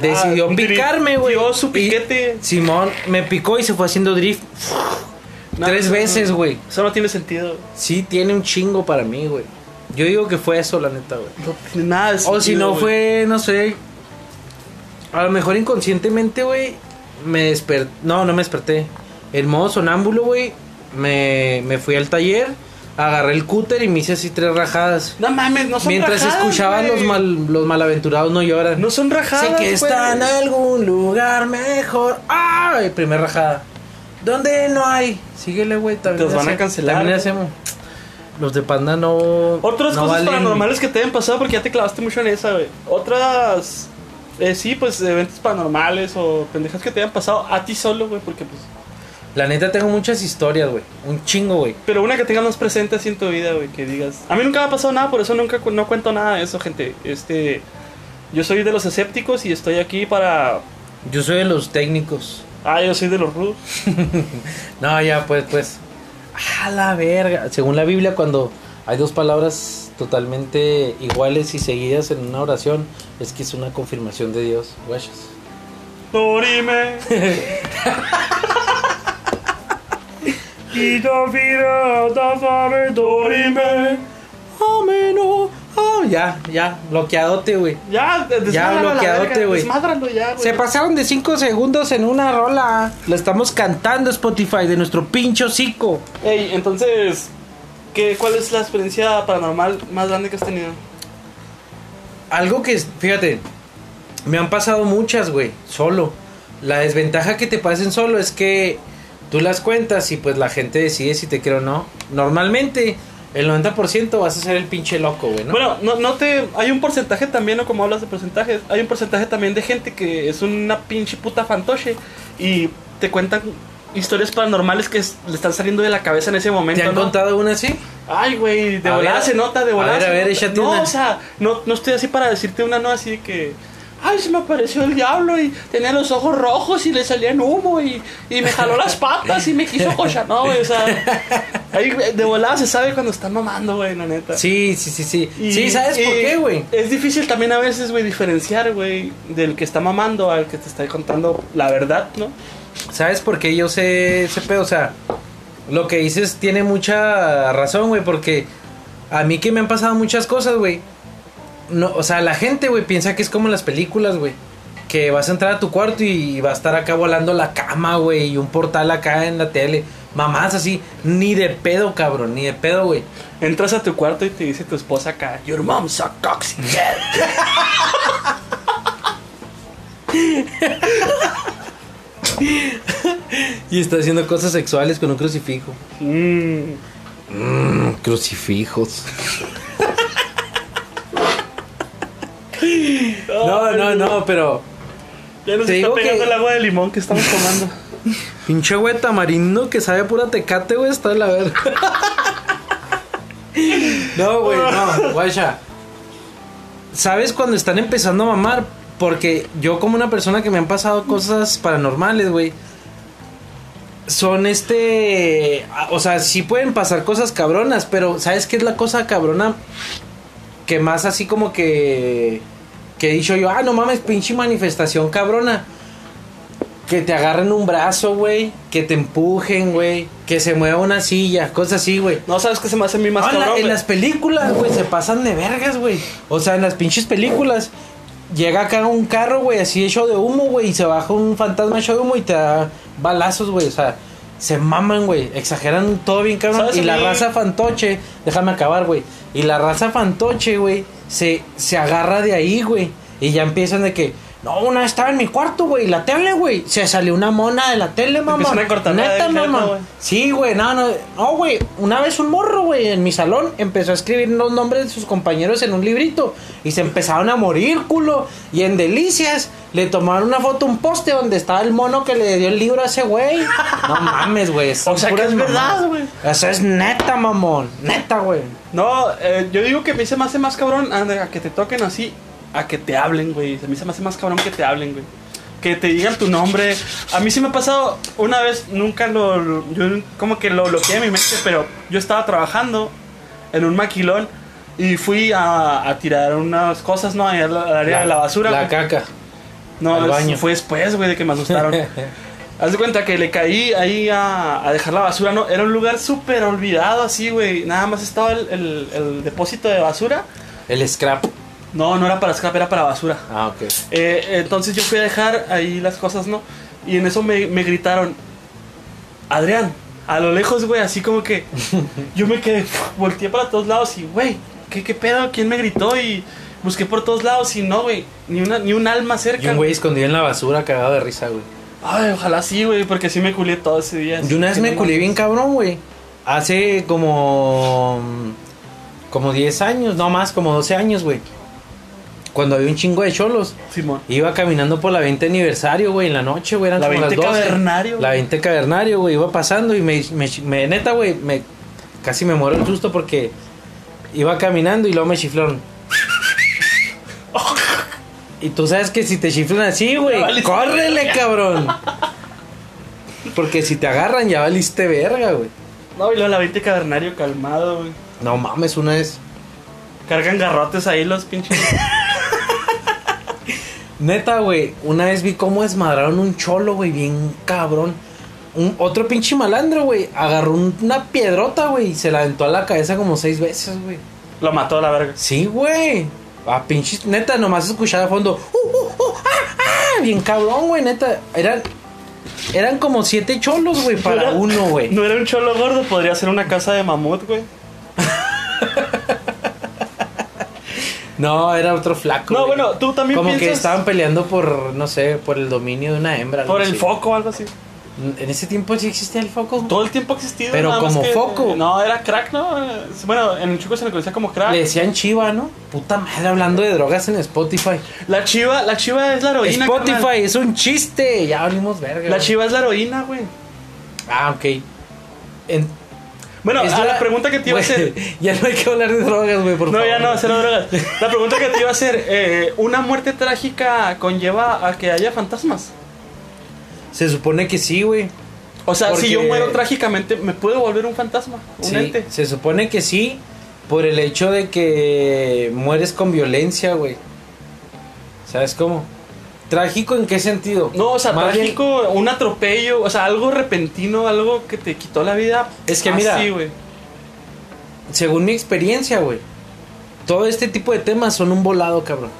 decidió Ah, picarme, güey. dio su Y piquete. Simón me picó y se fue haciendo drift No, tres no- veces, güey. Eso no tiene sentido. Sí, tiene un chingo para mí, güey. Yo digo que fue eso, la neta, güey. No tiene nada de O si sentido, no fue, no sé. A lo mejor inconscientemente, güey. Me desperté. No, no me desperté. El modo sonámbulo, güey. Me, me fui al taller. Agarré el cúter y me hice así tres rajadas. No mames, no son Mientras rajadas, escuchaba güey. los, mal, los malaventurados no lloran. No son rajadas, Sé que güey. está en algún lugar mejor. ¡Ay! Primer rajada. ¿Dónde no hay? Síguele, güey. también Te van a cancelar, También hacemos. Los de panda no. Otras no cosas valen- paranormales que te hayan pasado porque ya te clavaste mucho en esa, güey. Otras. Eh, sí, pues eventos paranormales o pendejas que te hayan pasado a ti solo, güey, porque pues. La neta tengo muchas historias, güey. Un chingo, güey. Pero una que tengas más presente así en tu vida, güey, que digas. A mí nunca me ha pasado nada, por eso nunca cu- no cuento nada de eso, gente. Este. Yo soy de los escépticos y estoy aquí para. Yo soy de los técnicos. Ah, yo soy de los rudos. No, ya, pues, pues. A la verga. Según la Biblia, cuando hay dos palabras totalmente iguales y seguidas en una oración, es que es una confirmación de Dios. Guachas. Dorime. Y Davira, Davare, Dorime. Ameno. Oh, ya, ya. Bloqueadote, güey. Ya, de- desmádralo a la bloqueadote, güey. Ya. Se pasaron de 5 segundos en una rola. La estamos cantando Spotify de nuestro pincho hocico. Ey, entonces, ¿qué, ¿cuál es la experiencia paranormal más grande que has tenido? Algo que, fíjate, me han pasado muchas, güey, solo. La desventaja que te pasen solo es que tú las cuentas y pues la gente decide si te quiere o no. Normalmente, el 90% vas a ser el pinche loco, güey, ¿no? Bueno, no, no te. Hay un porcentaje también, ¿no? Como hablas de porcentajes. Hay un porcentaje también de gente que es una pinche puta fantoche y te cuentan historias paranormales que es- le están saliendo de la cabeza en ese momento. ¿Te han ¿no? contado una así? Ay, güey, de A volada se nota, de a volada. ver, a ver, échate No, una. o sea, no, no estoy así para decirte una, no, así de que. Ay, se me apareció el diablo y tenía los ojos rojos y le salían humo y, y me jaló las patas y me quiso cochar. No, güey, o sea. Ahí de volada se sabe cuando están mamando, güey, la neta. Sí, sí, sí, sí. Y- sí, ¿sabes por qué, güey? Es difícil también a veces, güey, diferenciar, güey, del que está mamando al que te está contando la verdad, ¿no? ¿Sabes por qué yo sé ese pedo? O sea, lo que dices tiene mucha razón, güey, porque a mí que me han pasado muchas cosas, güey. No, o sea, la gente, güey, piensa que es como en las películas, güey. Que vas a entrar a tu cuarto y va a estar acá volando la cama, güey, y un portal acá en la tele. Mamás así, ni de pedo, cabrón, ni de pedo, güey. Entras a tu cuarto y te dice tu esposa acá, Your mom's a cocksucker. Y está haciendo cosas sexuales con un crucifijo. Mm. Mmm, crucifijos. No, no, no, pero. Ya nos Te está digo pegando que- el agua de limón que estamos tomando. Pinche güey tamarindo que sabe a pura tecate, güey, está de la verga. No, güey, no, guacha. ¿Sabes cuando están empezando a mamar? Porque yo como una persona que me han pasado cosas paranormales, güey. Son este... O sea, sí pueden pasar cosas cabronas, pero ¿sabes qué es la cosa cabrona? Que más así como que... Que he dicho yo, ah, no mames, pinche manifestación cabrona. Que te agarren un brazo, güey. Que te empujen, güey. Que se mueva una silla. Cosas así, güey. No sabes qué se me hace mí más Ah, cabrón. en las películas, güey, se pasan de vergas, güey. O sea, en las pinches películas. Llega acá un carro, güey, así hecho de humo, güey. Y se baja un fantasma hecho de humo y te da balazos, güey. O sea, se maman, güey. Exageran todo bien, cabrón. ¿Sabes Y la raza fantoche, déjame acabar, güey. Y la raza fantoche, güey, se, se agarra de ahí, güey. Y ya empiezan de que, no, una vez estaba en mi cuarto, güey, la tele, güey. Se salió una mona de la tele, mamá. Neta, mamá. Sí, güey, no, no, no, güey. Una vez un morro, güey, en mi salón empezó a escribir los nombres de sus compañeros en un librito y se empezaron a morir, culo. Y en Delicias le tomaron una foto, un poste donde estaba el mono que le dio el libro a ese güey. No mames, güey. O sea, que es verdad, güey. Eso es neta, mamón. Neta, güey. No, eh, yo digo que me se me hace más cabrón a que te toquen así, a que te hablen, güey. A mí se me hace más cabrón que te hablen, güey. Que te digan tu nombre. A mí sí me ha pasado una vez, nunca lo. yo como que lo bloqueé en mi mente, pero yo estaba trabajando en un maquilón y fui a, a tirar unas cosas, ¿no? Ahí al área de la basura. La güey. caca. No, al baño. fue después, güey, de que me asustaron. Haz de cuenta que le caí ahí a, a dejar la basura, ¿no? Era un lugar súper olvidado, así, güey. Nada más estaba el, el- el depósito de basura. El scrap. No, no era para scrap, era para basura. Ah, ok. Eh, entonces yo fui a dejar ahí las cosas, ¿no? Y en eso me, me gritaron, Adrián, a lo lejos, güey, así como que yo me quedé, volteé para todos lados y, güey, ¿qué, ¿qué pedo? ¿Quién me gritó? Y busqué por todos lados y no, güey, ni, una, ni un alma cerca. Y un güey escondido en la basura cagado de risa, güey. Ay, ojalá sí, güey, porque sí me culé todo ese día. Yo una vez me culé bien cabrón, güey. Hace como. Como 10 años, no más, como 12 años, güey. Cuando había un chingo de cholos. Simón. Iba caminando por la 20 aniversario, güey, en la noche, güey. Eran La como 20 las 12. cavernario, La güey. 20 cavernario, güey. Iba pasando y me, me, me- neta, güey, me, casi me muero el susto porque iba caminando y luego me chiflaron. Y tú sabes que si te chiflan así, güey, córrele, cabrón. Porque si te agarran ya valiste verga, güey. No, y luego la 20 cavernario calmado, güey. No mames, una vez. Cargan garrotes ahí los pinches. Neta, güey, una vez vi cómo desmadraron un cholo, güey, bien cabrón. Un, otro pinche malandro, güey, agarró un- una piedrota, güey, y se la aventó a la cabeza como seis veces, güey. Lo mató a la verga. Sí, güey. A pinches, neta, nomás escuchaba de fondo. "Uh, uh, uh, ah, ah", bien cabrón, güey, neta. Eran, eran como siete cholos, güey, para No era- uno, güey. No era un cholo gordo, podría ser una casa de mamut, güey. No, era otro flaco. No, güey. bueno, tú también Como que estaban peleando por, no sé, por el dominio de una hembra. Por el así. foco o algo así. En ese tiempo sí existía el foco. Todo el tiempo ha existido. Pero nada más como que- foco. No, era crack, ¿no? Bueno, en Chuco se le conocía como crack. Le decían chiva, ¿no? Puta madre, hablando de drogas en Spotify. La chiva, la chiva es la heroína. Spotify carnal. es un chiste. Ya abrimos verga. La güey. chiva es la heroína, güey. Ah, ok. En- Bueno, es a la, pregunta que te iba a hacer. Ya no hay que hablar de drogas, güey, por No, favor. ya no, cero drogas. La pregunta que te iba a hacer, eh, ¿una muerte trágica conlleva a que haya fantasmas? Se supone que sí, güey. O sea, Porque- si yo muero trágicamente, ¿me puedo volver un fantasma? ¿Un Sí, ente? se supone que sí. Por el hecho de que mueres con violencia, güey. ¿Sabes cómo? ¿Trágico en qué sentido? No, o sea, Más bien- trágico, un atropello, o sea, algo repentino, algo que te quitó la vida. Es que mira, así, güey. según mi experiencia, güey, todo este tipo de temas son un volado, cabrón.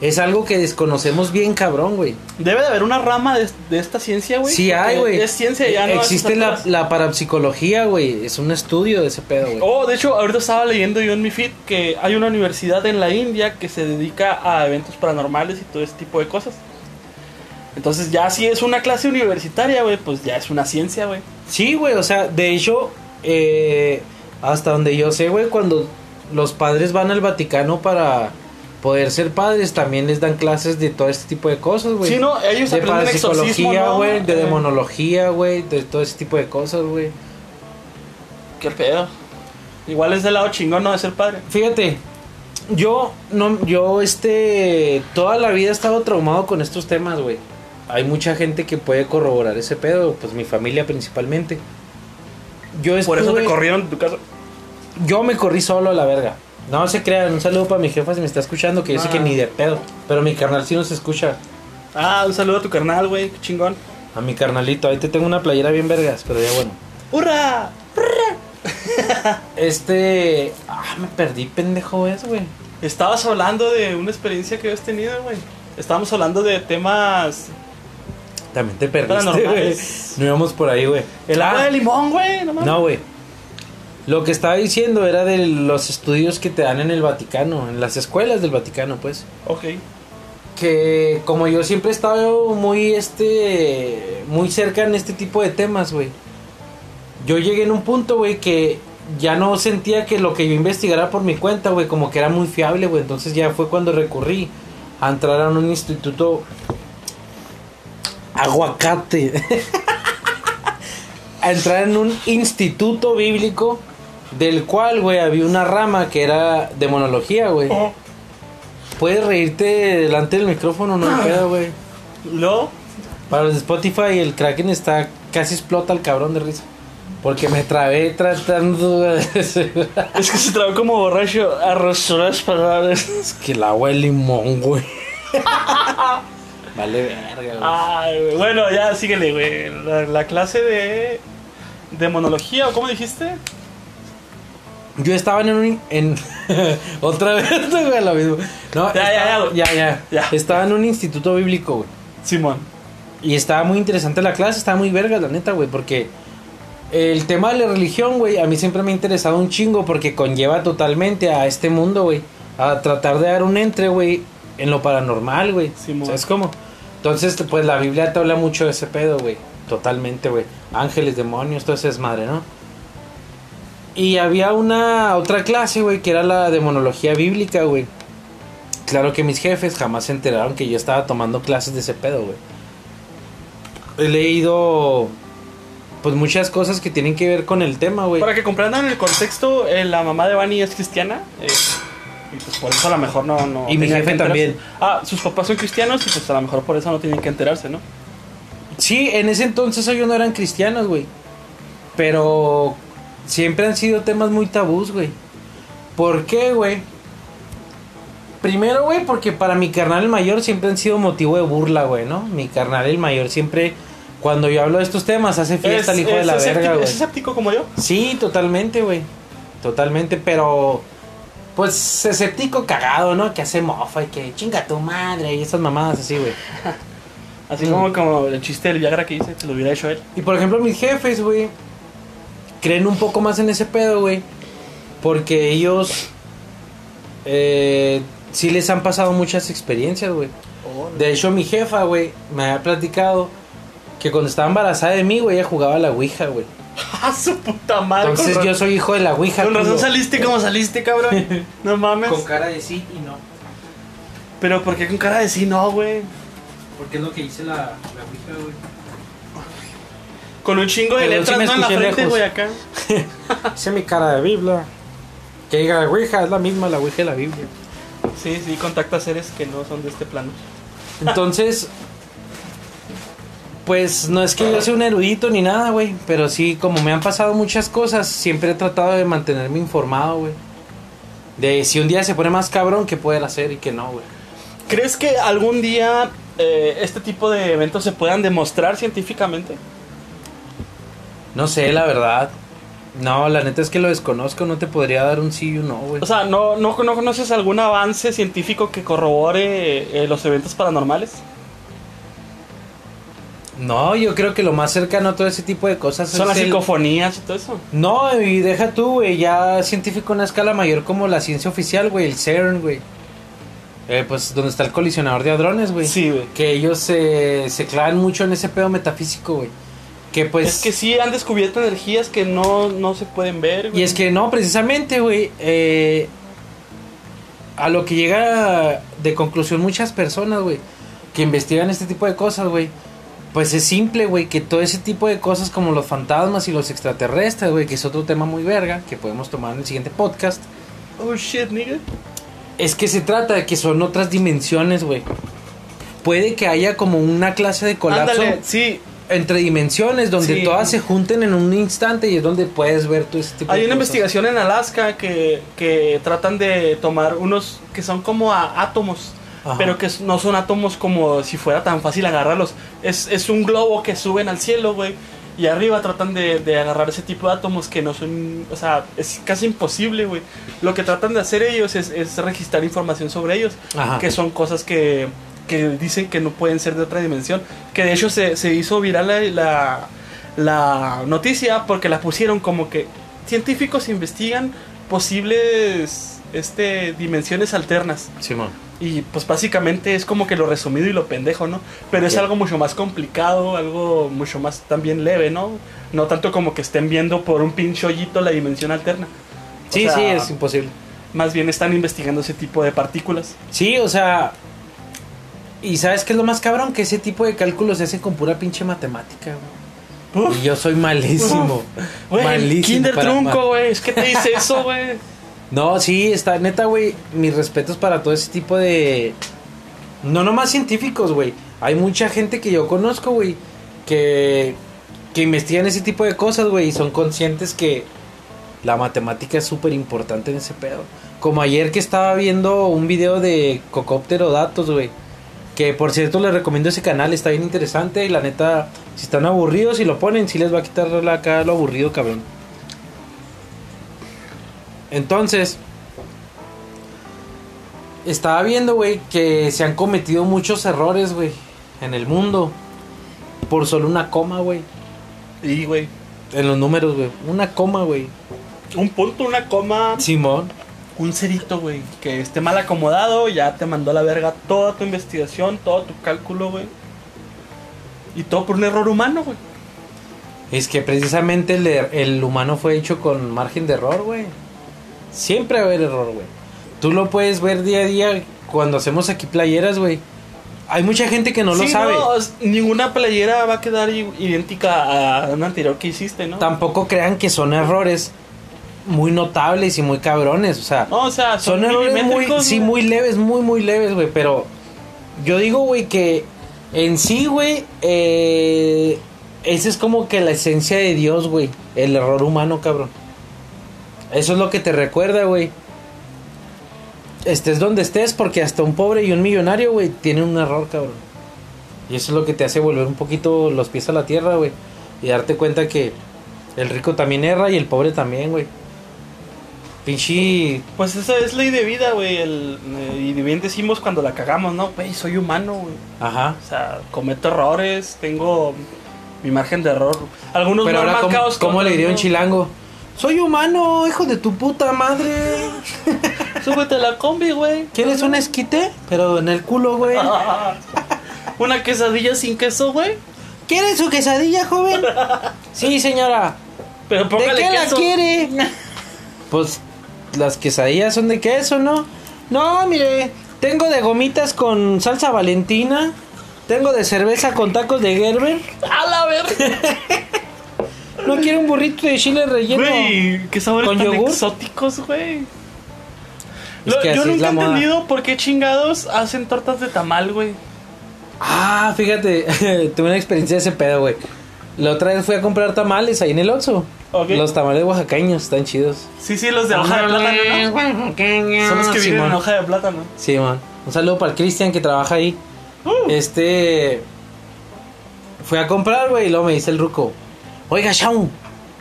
Es algo que desconocemos bien, cabrón, güey. Debe de haber una rama de, de esta ciencia, güey. Sí hay, güey. Es ciencia ya, ¿no? Existe la, la parapsicología, güey. Es un estudio de ese pedo, güey. Oh, de hecho, ahorita estaba leyendo yo en mi feed que hay una universidad en la India que se dedica a eventos paranormales y todo ese tipo de cosas. Entonces, ya si es una clase universitaria, güey, pues ya es una ciencia, güey. Sí, güey, o sea, de hecho, eh, hasta donde yo sé, güey, cuando los padres van al Vaticano para, poder ser padres, también les dan clases de todo este tipo de cosas, güey. Sí, no, ellos de aprenden güey, de demonología, güey, de todo ese tipo de cosas, güey. Qué pedo. Igual es del lado chingón, ¿no? De ser padre. Fíjate, yo no yo este toda la vida he estado traumado con estos temas, güey. Hay mucha gente que puede corroborar ese pedo, pues mi familia principalmente. Yo Por eso te estuve- corrieron de tu casa. Yo me corrí solo a la verga. No se crean, un saludo para mi jefa si me está escuchando, que yo sé Ah. que ni de pedo. Pero mi carnal sí nos escucha. Ah, un saludo a tu carnal, güey. Qué chingón. A mi carnalito, ahí te tengo una playera bien vergas, pero ya bueno. ¡Hurra! Este. Ah, me perdí, pendejo, es, güey. Estabas hablando de una experiencia que habías tenido, güey. Estábamos hablando de temas. También te perdiste, güey. No íbamos por ahí, güey. El Ah, agua de limón, güey. No, güey. Lo que estaba diciendo era de los estudios que te dan en el Vaticano, en las escuelas del Vaticano, pues. Ok. Que como yo siempre he estado muy, este, muy cerca en este tipo de temas, güey. Yo llegué en un punto, güey, que ya no sentía que lo que yo investigara por mi cuenta, güey, como que era muy fiable, güey. Entonces ya fue cuando recurrí a entrar a un instituto aguacate. a entrar en un instituto bíblico del cual, güey, había una rama que era demonología, güey. Oh. Puedes reírte delante del micrófono, no hay pedo, güey. ¿Lo? Para los de Spotify, el Kraken está casi explota el cabrón de risa. Porque me trabé tratando de... Es que se trabó como borracho. Arrasó las palabras. es que el agua de limón, güey. vale verga, güey. Ay, güey. Bueno, ya síguele, güey. La, la clase de. de monología, ¿o cómo dijiste? Yo estaba en un... En, otra vez, güey, lo mismo. No, Ya, ya, ya, estaba- güey. ya, ya. Ya. Estaba en un instituto bíblico, güey. Simón. Y estaba muy interesante la clase, estaba muy verga, la neta, güey, porque el tema de la religión, güey, a mí siempre me ha interesado un chingo porque conlleva totalmente a este mundo, güey, a tratar de dar un entre, güey, en lo paranormal, güey. Simón. ¿Sabes cómo? Entonces, pues la Biblia te habla mucho de ese pedo, güey, totalmente, güey. Ángeles, demonios, todo ese desmadre, ¿no? Y había una otra clase, güey, que era la demonología bíblica, güey. Claro que mis jefes jamás se enteraron que yo estaba tomando clases de ese pedo, güey. He leído pues muchas cosas que tienen que ver con el tema, güey. Para que comprendan el contexto, eh, la mamá de Bunny es cristiana. eh, y pues por eso a lo mejor no. no Y mi jefe también. Ah, sus papás son cristianos y pues a lo mejor por eso no tienen que enterarse, ¿no? Sí, en ese entonces ellos no eran cristianos, güey. Pero siempre han sido temas muy tabús, güey. ¿Por qué, güey? Primero, güey, porque para mi carnal el mayor siempre han sido motivo de burla, güey, ¿no? Mi carnal el mayor siempre, cuando yo hablo de estos temas, hace fiesta el hijo de la escéptico- verga, güey. ¿Es escéptico como yo? Sí, totalmente, güey. Totalmente, pero. Pues escéptico cagado, ¿no? Que hace mofa y que chinga tu madre y esas mamadas así, güey. Así Mm. como, como el chiste del Viagra que dice, que lo hubiera hecho él. Y por ejemplo, mis jefes, güey, creen un poco más en ese pedo, güey. Porque ellos. Eh, sí les han pasado muchas experiencias, güey. De hecho, mi jefa, güey, me había platicado que cuando estaba embarazada de mí, güey, ella jugaba a la Ouija, güey. ¡Ah, su puta madre! Entonces yo soy hijo de la Ouija. Con razón culo. saliste como saliste, cabrón. No mames. Con cara de sí y no. Pero ¿por qué con cara de sí no, güey? Porque es lo que dice la, la Ouija, güey. Con un chingo de letras me no en la frente, güey, acá. Es mi cara de Biblia. Que diga Ouija, es la misma la Ouija de la Biblia. Sí, sí, contacta seres que no son de este plano. Entonces, pues no es que yo sea un erudito ni nada, güey. Pero sí, como me han pasado muchas cosas, siempre he tratado de mantenerme informado, güey. De si un día se pone más cabrón, qué poder hacer y qué no, güey. ¿Crees que algún día eh, este tipo de eventos se puedan demostrar científicamente? No sé, la verdad. No, la neta es que lo desconozco, no te podría dar un sí y un no, güey. O sea, ¿no, no, no conoces algún avance científico que corrobore eh, los eventos paranormales? No, yo creo que lo más cercano a todo ese tipo de cosas Son es las el- psicofonías y todo eso. No, y deja tú, güey, ya científico a una escala mayor como la ciencia oficial, güey, el CERN, güey. Eh, pues donde está el colisionador de hadrones, güey. Sí, güey. Que ellos se, se clavan mucho en ese pedo metafísico, güey. Que pues... es que sí han descubierto energías que no, no se pueden ver. güey. Y es que no, precisamente, güey. eh, a lo que llega de conclusión muchas personas, güey, que investigan este tipo de cosas, güey. Pues es simple, güey, que todo ese tipo de cosas como los fantasmas y los extraterrestres, güey, que es otro tema muy verga, que podemos tomar en el siguiente podcast, Oh shit, nigga. es que se trata de que son otras dimensiones, güey. Puede que haya como una clase de colapso Ándale, sí. Entre dimensiones donde Sí. todas se junten en un instante y es donde puedes ver todo ese tipo Hay de una cosas. investigación en Alaska que, que tratan de tomar unos que son como a- átomos, Ajá. pero que no son átomos como si fuera tan fácil agarrarlos. Es, es un globo que suben al cielo, güey. Y arriba tratan de, de agarrar ese tipo de átomos que no son, o sea, es casi imposible, güey. Lo que tratan de hacer ellos es, es registrar información sobre ellos, Ajá. que son cosas que, que dicen que no pueden ser de otra dimensión. Que de hecho se, se hizo viral la, la, la noticia porque la pusieron como que científicos investigan posibles este, dimensiones alternas. Simón. Y pues básicamente es como que lo resumido y lo pendejo, ¿no? Pero es algo mucho más complicado, algo mucho más también leve, ¿no? No tanto como que estén viendo por un pinche hoyito la dimensión alterna. O Sí, sea, sí, es imposible. Más bien están investigando ese tipo de partículas. Sí, o sea. Y sabes qué es lo más cabrón? Que ese tipo de cálculos se hacen con pura pinche matemática, güey. Uf. Y yo soy malísimo. Güey, malísimo. Kinder trunco, güey. Es que te dice eso, güey. No, sí, está neta, güey. Mis respetos para todo ese tipo de. No nomás científicos, güey. Hay mucha gente que yo conozco, güey. Que. Que investigan ese tipo de cosas, güey. Y son conscientes que. La matemática es súper importante en ese pedo. Como ayer que estaba viendo un video de Cocóptero Datos, güey. Que por cierto les recomiendo ese canal, está bien interesante. Y la neta, si están aburridos y lo ponen, sí les va a quitar la acá lo aburrido, cabrón. Entonces, estaba viendo, güey, que se han cometido muchos errores, güey, en el mundo. Por solo una coma, güey. Y, güey. En los números, güey. Una coma, güey. Un punto, una coma, Simón. Un cerito, güey. Que esté mal acomodado, ya te mandó a la verga toda tu investigación, todo tu cálculo, güey. Y todo por un error humano, güey. Es que precisamente el, er- el humano fue hecho con margen de error, güey. Siempre va a haber error, güey. Tú lo puedes ver día a día cuando hacemos aquí playeras, güey. Hay mucha gente que no lo sabe. no, ninguna playera va a quedar idéntica a una anterior que hiciste, ¿no? Tampoco crean que son errores muy notables y muy cabrones, o sea. No, o sea, son, Son errores muy, sí, muy leves, muy, muy leves, güey. Pero yo digo, güey, que en sí, güey, eh, esa es como que la esencia de Dios, güey. El error humano, cabrón. Eso es lo que te recuerda, güey. Estés donde estés, porque hasta un pobre y un millonario, güey, tiene un error, cabrón. Y eso es lo que te hace volver un poquito los pies a la tierra, güey. Y darte cuenta que el rico también erra y el pobre también, güey. Pinche Pues esa es ley de vida, güey. el- eh, Y bien decimos cuando la cagamos, ¿no? Güey, soy humano, güey. Ajá. O sea, cometo errores, tengo mi margen de error. Algunos Pero ahora, ¿cómo, cómo le diría un chilango? Soy humano, hijo de tu puta madre. Súbete a la combi, güey. ¿Quieres un esquite? Pero en el culo, güey. Una quesadilla sin queso, güey. ¿Quieres su quesadilla, joven? Sí, señora. Pero ¿De qué la queso. quiere? Pues las quesadillas son de queso, ¿no? No, mire, tengo de gomitas con salsa valentina. Tengo de cerveza con tacos de Gerber. A la verga. ¿No quiere un burrito de chile relleno? Güey, qué sabores ¿Con tan yogur? exóticos, güey. Es Lo- que Yo nunca he moda. entendido por qué chingados hacen tortas de tamal, güey. Ah, fíjate, tuve una experiencia de ese pedo, güey. La otra vez fui a comprar tamales ahí en el Oxxo. Los tamales oaxaqueños están chidos. Sí, sí, los de hoja de plátano, ¿no? Son los que vienen en hoja de plátano. Sí, man. Un saludo para el Cristian que trabaja ahí. Uh. Este. Fui a comprar, güey, y luego me dice el ruco. Oiga, Shaun.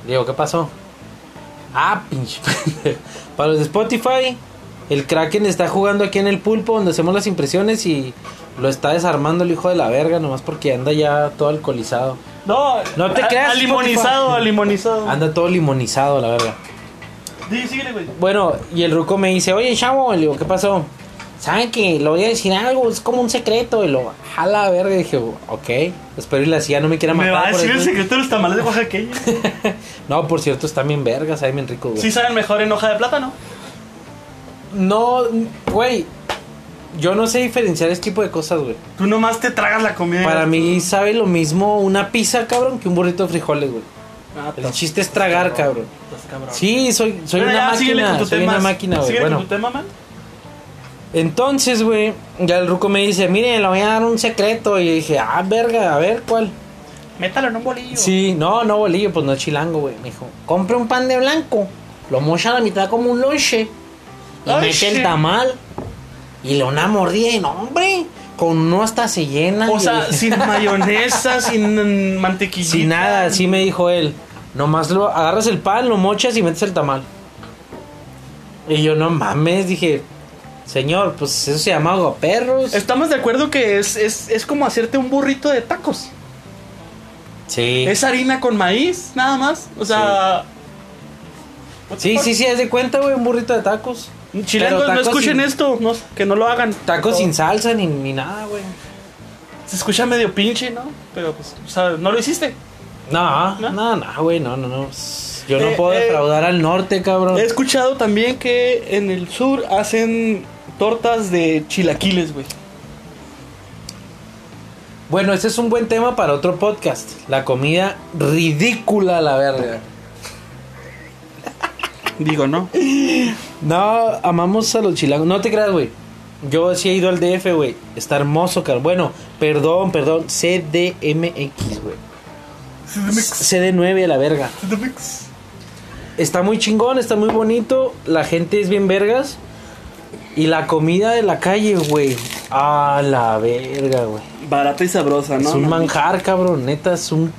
Le digo, ¿qué pasó? Ah, pinche. para los de Spotify, el Kraken está jugando aquí en el pulpo donde hacemos las impresiones y lo está desarmando el hijo de la verga, nomás porque anda ya todo alcoholizado. No, No te creas, Alimonizado, Spotify. alimonizado. Anda todo limonizado, la verga. Sí, síguele, güey. Bueno, y el ruco me dice, oye, chavo, le digo, ¿qué pasó? ¿Saben que le voy a decir algo? Es como un secreto. Y lo, jala, verga. Y dije, ok. Espero y la CIA no me quiera Me matar. va a decir el secreto de los tamales de oaxaqueño. No, por cierto, están bien vergas, saben bien rico, güey. Sí saben mejor en hoja de plátano. no, güey. Yo no sé diferenciar este tipo de cosas, güey. Tú nomás te tragas la comida. Para mí sabe lo mismo una pizza, cabrón, que un burrito de frijoles, güey. Ah, El chiste es tragar, cabrón. Sí, soy, soy Bueno, una máquina. con tu Soy tema. una máquina, güey. Bueno, con tu tema, man. entonces, güey, ya el ruco me dice, mire, le voy a dar un secreto. Y dije, ah, verga, a ver, ¿cuál? Métalo en un bolillo. Sí, no, no bolillo, pues no es chilango, güey. Me dijo, compre un pan de blanco, lo mocha a la mitad como un lonche y mete el tamal y le da una mordida y no, hombre, con uno hasta se llena. O sea, sin mayonesa, sin mantequilla. sin nada, así me dijo él. Nomás lo agarras el pan, lo mochas y metes el tamal. Y yo, no mames, dije, señor, pues eso se llama perros. Estamos de acuerdo que es, es, es como hacerte un burrito de tacos. Sí. Es harina con maíz, nada más. O sea. Sí, sí, sí, haz de cuenta, güey, un burrito de tacos. Chilangos, no escuchen sin- esto, no, que no lo hagan. Tacos No. sin salsa ni, ni nada, güey. Se escucha medio pinche, ¿no? Pero pues, o sea, no lo hiciste. No, ¿No? no, no, güey, no, no, no. Yo no Eh, puedo eh, defraudar al norte, cabrón. He escuchado también que en el sur hacen tortas de chilaquiles, güey. Bueno, ese es un buen tema para otro podcast. La comida ridícula, a la verga. Digo, ¿no? No, amamos a los chilangos. No te creas, güey. Yo sí he ido al DF, güey. Está hermoso, cabrón. Bueno, perdón, perdón. CDMX, güey. CD9 a la verga. Está muy chingón, está muy bonito. La gente es bien vergas. Y la comida de la calle, güey. A la verga, güey. Barata y sabrosa, ¿no? es un manjar, cabrón. Neta, es un.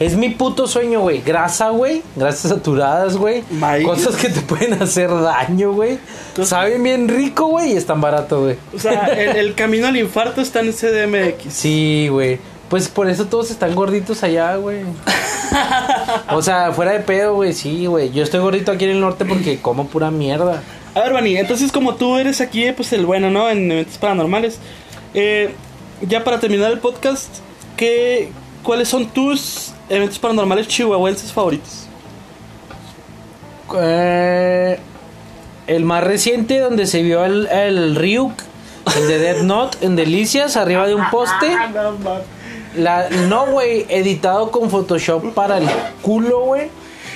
Es mi puto sueño, güey. Grasa, güey. Grasas saturadas, güey. Cosas que te pueden hacer daño, güey. Saben bien rico, güey. Y están barato, güey. O sea, el, el camino al infarto está en CDMX. Sí, güey. Pues por eso todos están gorditos allá, güey. O sea, fuera de pedo, güey. Sí, güey. Yo estoy gordito aquí en el norte porque como pura mierda. A ver, Bani, entonces como tú eres aquí, pues el bueno, ¿no? En eventos paranormales. eh, ya para terminar el podcast, ¿qué, ¿cuáles son tus eventos paranormales chihuahuenses favoritos? Eh, el más reciente donde se vio el, el Ryuk, el de Dead Note en Delicias, arriba de un poste. La, no, güey, editado con Photoshop para el culo, güey.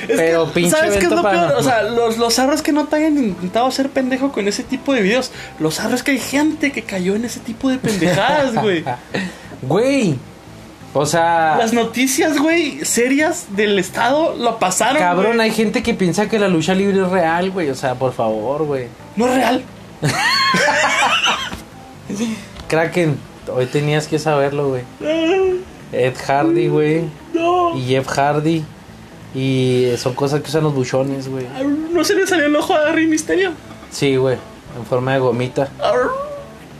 Pero que, pinche ¿Sabes qué es lo peor? paranormal. O sea, los, los arros que no te hayan intentado ser pendejo con ese tipo de videos. Los arros que hay gente que cayó en ese tipo de pendejadas, güey. Güey. O sea, Las noticias, güey, serias del estado lo pasaron. cabrón, hay gente que piensa que la lucha libre es real, güey. O sea, por favor, güey. No es real. Kraken, hoy tenías que saberlo, güey. Ed Hardy, güey. No. Y Jeff Hardy. Y son cosas que usan los buchones, güey. No se le salió el ojo a Harry Misterio. Sí, güey. En forma de gomita.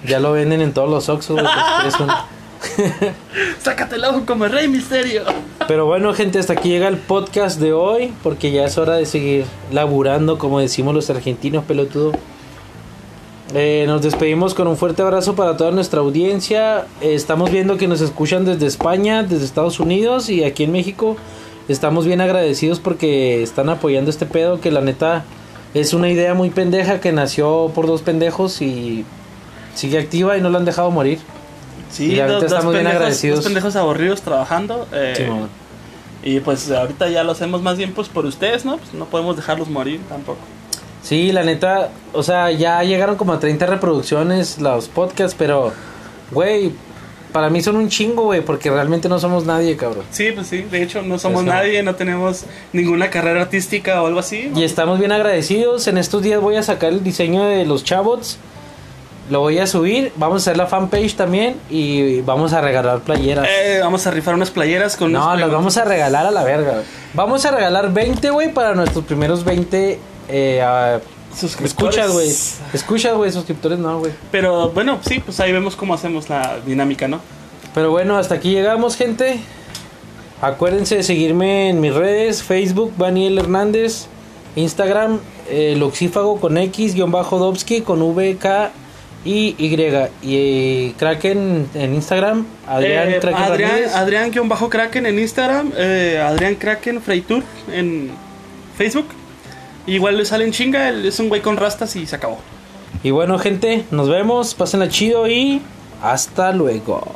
Ya lo venden en todos los Oxxos, güey. Sácate el ojo como Rey Misterio. Pero bueno, gente, hasta aquí llega el podcast de hoy. Porque ya es hora de seguir laburando, como decimos los argentinos, pelotudo. Eh, nos despedimos con un fuerte abrazo para toda nuestra audiencia. Eh, estamos viendo que nos escuchan desde España, desde Estados Unidos y aquí en México. Estamos bien agradecidos porque están apoyando este pedo que la neta es una idea muy pendeja que nació por dos pendejos y sigue activa y no la han dejado morir. Sí, Y la neta estamos bien agradecidos. Dos pendejos aburridos trabajando. eh, Simón. y pues ahorita ya lo hacemos más bien pues por ustedes, ¿no? Pues no podemos dejarlos morir tampoco. Sí, la neta, o sea, ya llegaron como a 30 reproducciones los podcasts, pero, güey, para mí son un chingo, güey, porque realmente no somos nadie, cabrón. Sí, pues sí. De hecho, no somos Pues no. nadie, no tenemos ninguna carrera artística o algo así. ¿no? Y estamos bien agradecidos. En estos días voy a sacar el diseño de los chabots. Lo voy a subir. Vamos a hacer la fanpage también. Y vamos a regalar playeras. Eh, vamos a rifar unas playeras con no, las vamos a regalar a la verga. Vamos a regalar 20, güey, para nuestros primeros 20 eh, suscriptores. escuchas, güey. Escuchas, güey, suscriptores no, güey. Pero bueno, sí, pues ahí vemos cómo hacemos la dinámica, ¿no? Pero bueno, hasta aquí llegamos, gente. Acuérdense de seguirme en mis redes, Facebook, Daniel Hernández, Instagram, eh, Luxífago con X, guion bajo Dobsky con V, K y Y. Y Kraken en Instagram, Adrián Eh, Kraken Adrián, Ramírez. Adrián guion bajo Kraken en Instagram, eh, Adrián Kraken Freitur en Facebook. Igual le salen chinga, es un güey con rastas y se acabó. Y bueno, gente, nos vemos, pásenla chido y hasta luego.